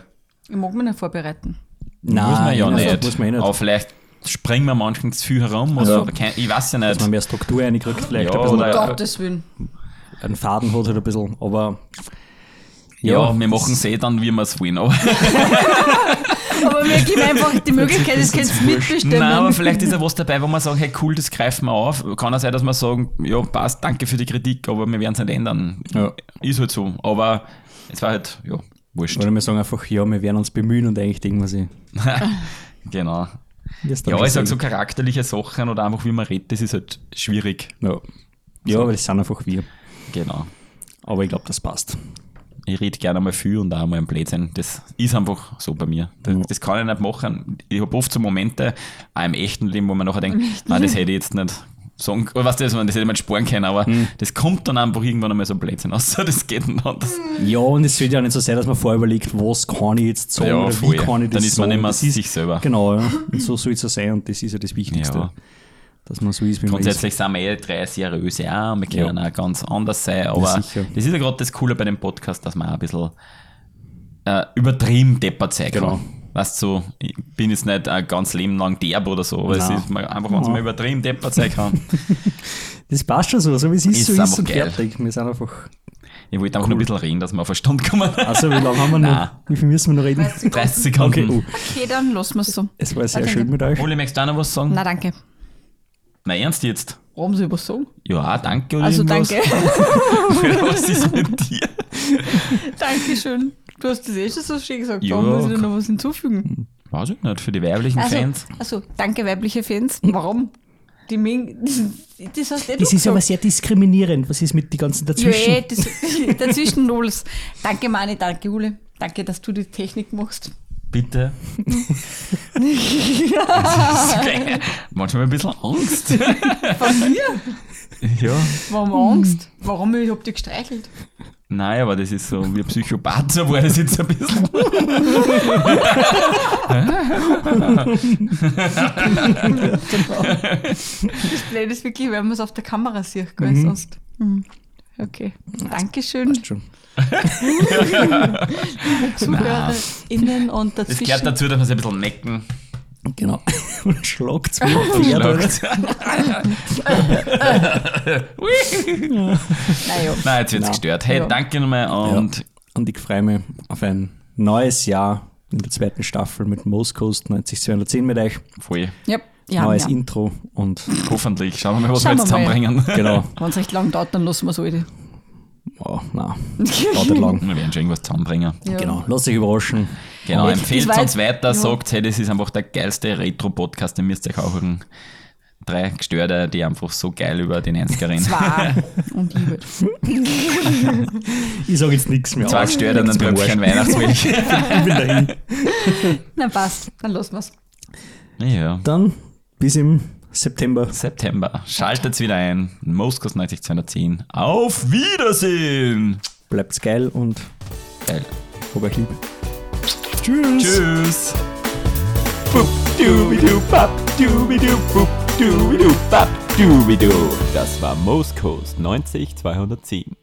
Ich mag mich nicht vorbereiten. Nein, muss man ja also nicht. Muss man eh nicht. Aber vielleicht springen wir manchen zu viel herum. Oder kein, ich weiß ja dass nicht. man mehr Struktur reinkriegt, vielleicht Ja, ein bisschen oder- Um Ja. Gottes Willen. einen Faden hat halt ein bisschen, aber Ja, Ja, wir machen es eh dann, wie wir es wollen. Aber, wir geben einfach die Möglichkeit, das könnt ihr mitbestimmen. Nein, aber vielleicht ist ja was dabei, wo man sagt, hey cool, das greifen wir auf. Kann auch sein, dass wir sagen, ja, passt, danke für die Kritik, aber wir werden es nicht ändern. Ja. Ist halt so. Aber es war halt, ja, wurscht. Oder wir sagen einfach, ja, wir werden uns bemühen und eigentlich denken wir sich, Genau. Ja, ich sag so charakterliche Sachen oder einfach wie man redet, das ist halt schwierig. Ja, ja aber das sind einfach wir. Genau. Aber ich glaube, das passt. Ich rede gerne mal viel und auch mal ein Blödsinn. Das ist einfach so bei mir. Das, Ja. das kann ich nicht machen. Ich habe oft so Momente, auch im echten Leben, wo man nachher denkt, nein, das hätte ich jetzt nicht sagen oder was das, das hätte ich nicht sparen können, aber Hm. das kommt dann einfach irgendwann einmal so Blödsinn aus. Das geht nicht anders. Ja, und es sollte ja nicht so sein, dass man vorher überlegt, was kann ich jetzt sagen Ja, oder voll. wie kann ich das Dann ist man sagen. nicht mehr Das sich selber. Genau, ja. Und so soll es ja sein und das ist ja das Wichtigste. Ja. Dass man so ist, wie man ist. Grundsätzlich sind wir eh drei seriöse auch, wir können Ja. auch ganz anders sein, aber sicher. das ist ja gerade das Coole bei dem Podcast, dass man auch ein bisschen äh, übertrieben deppert sein kann. Genau. Weißt du, so, ich bin jetzt nicht ein ganz Leben lang derb oder so, aber es Nein. ist mal einfach, wenn man übertrieben deppert sein kann. Das passt schon so, so wie es ist, Ist so ist einfach und geil. fertig. Wir sind einfach. Ich wollte einfach nur ein bisschen reden, dass wir auf Verstand kommen. Also, wie lange haben wir noch? Wie viel müssen wir noch reden? 30 Sekunden. Okay, oh, Okay, dann lassen wir es so. es war sehr Okay. schön mit euch. Oli, möchtest du auch noch was sagen? Na, danke. Nein, ernst jetzt? Warum soll ich was sagen? Ja, danke oder Also, irgendwas? danke. was ist mit dir? Dankeschön. Du hast das eh schon so schön gesagt. Ja, Warum muss ich da noch was hinzufügen? Weiß ich nicht, für die weiblichen Also, Fans. also, danke, weibliche Fans. Warum? Die Ming, das, das hast eh du Das ist aber gesagt. sehr diskriminierend. Was ist mit den ganzen Ja, dazwischen? eh, das, dazwischen alles. Danke, Mani, danke, Ule. Danke, dass du die Technik machst. Bitte. Manchmal ein bisschen Angst. Von mir? ja. Warum Angst? Warum? Ich hab dich gestreichelt. Nein, aber das ist so wie ein Psychopath, so war das jetzt ein bisschen. Das Blöde ist wirklich, wenn man es auf der Kamera sieht, gell? Sonst. Hm. Okay. Dankeschön, Schon. ZuhörerInnen und Es dazwischen. gehört dazu, dass man sich ein bisschen necken Genau. Und schlagt zwei schlagt. Naja. Nein, jetzt wird's Nein. gestört. Hey, Ja. danke nochmal und Ja. Und ich freue mich auf ein neues Jahr in der zweiten Staffel mit Most Coast 90210 mit euch. voll. Ja, ja, neues ja. Intro und Hoffentlich. Schauen wir mal, was Schauen wir jetzt zusammenbringen. genau. Wenn es recht lang dauert, dann lassen wir es heute. Oh, nein, dauert nicht lang. Wir werden schon irgendwas zusammenbringen. Ja. Genau, lasst euch überraschen. Genau, empfehlt uns weiter, ja. sagt, hey, das ist einfach der geilste Retro-Podcast, den müsst ihr euch auch hören. Drei Gestörte, die einfach so geil über die 90er reden. Zwei. Und ich. Ich sage jetzt nichts mehr. Zwei. Gestörte und ein Tröpfchen. Weihnachtsmilch. Ich bin dahin. Na passt, dann lassen wir es. ja. Dann bis im September. September. Schaltet's wieder ein. Moskos 90210. Auf Wiedersehen! Bleibt's geil und Geil. hab euch lieb. Tschüss. Tschüss! Das war Most Coast 90 210.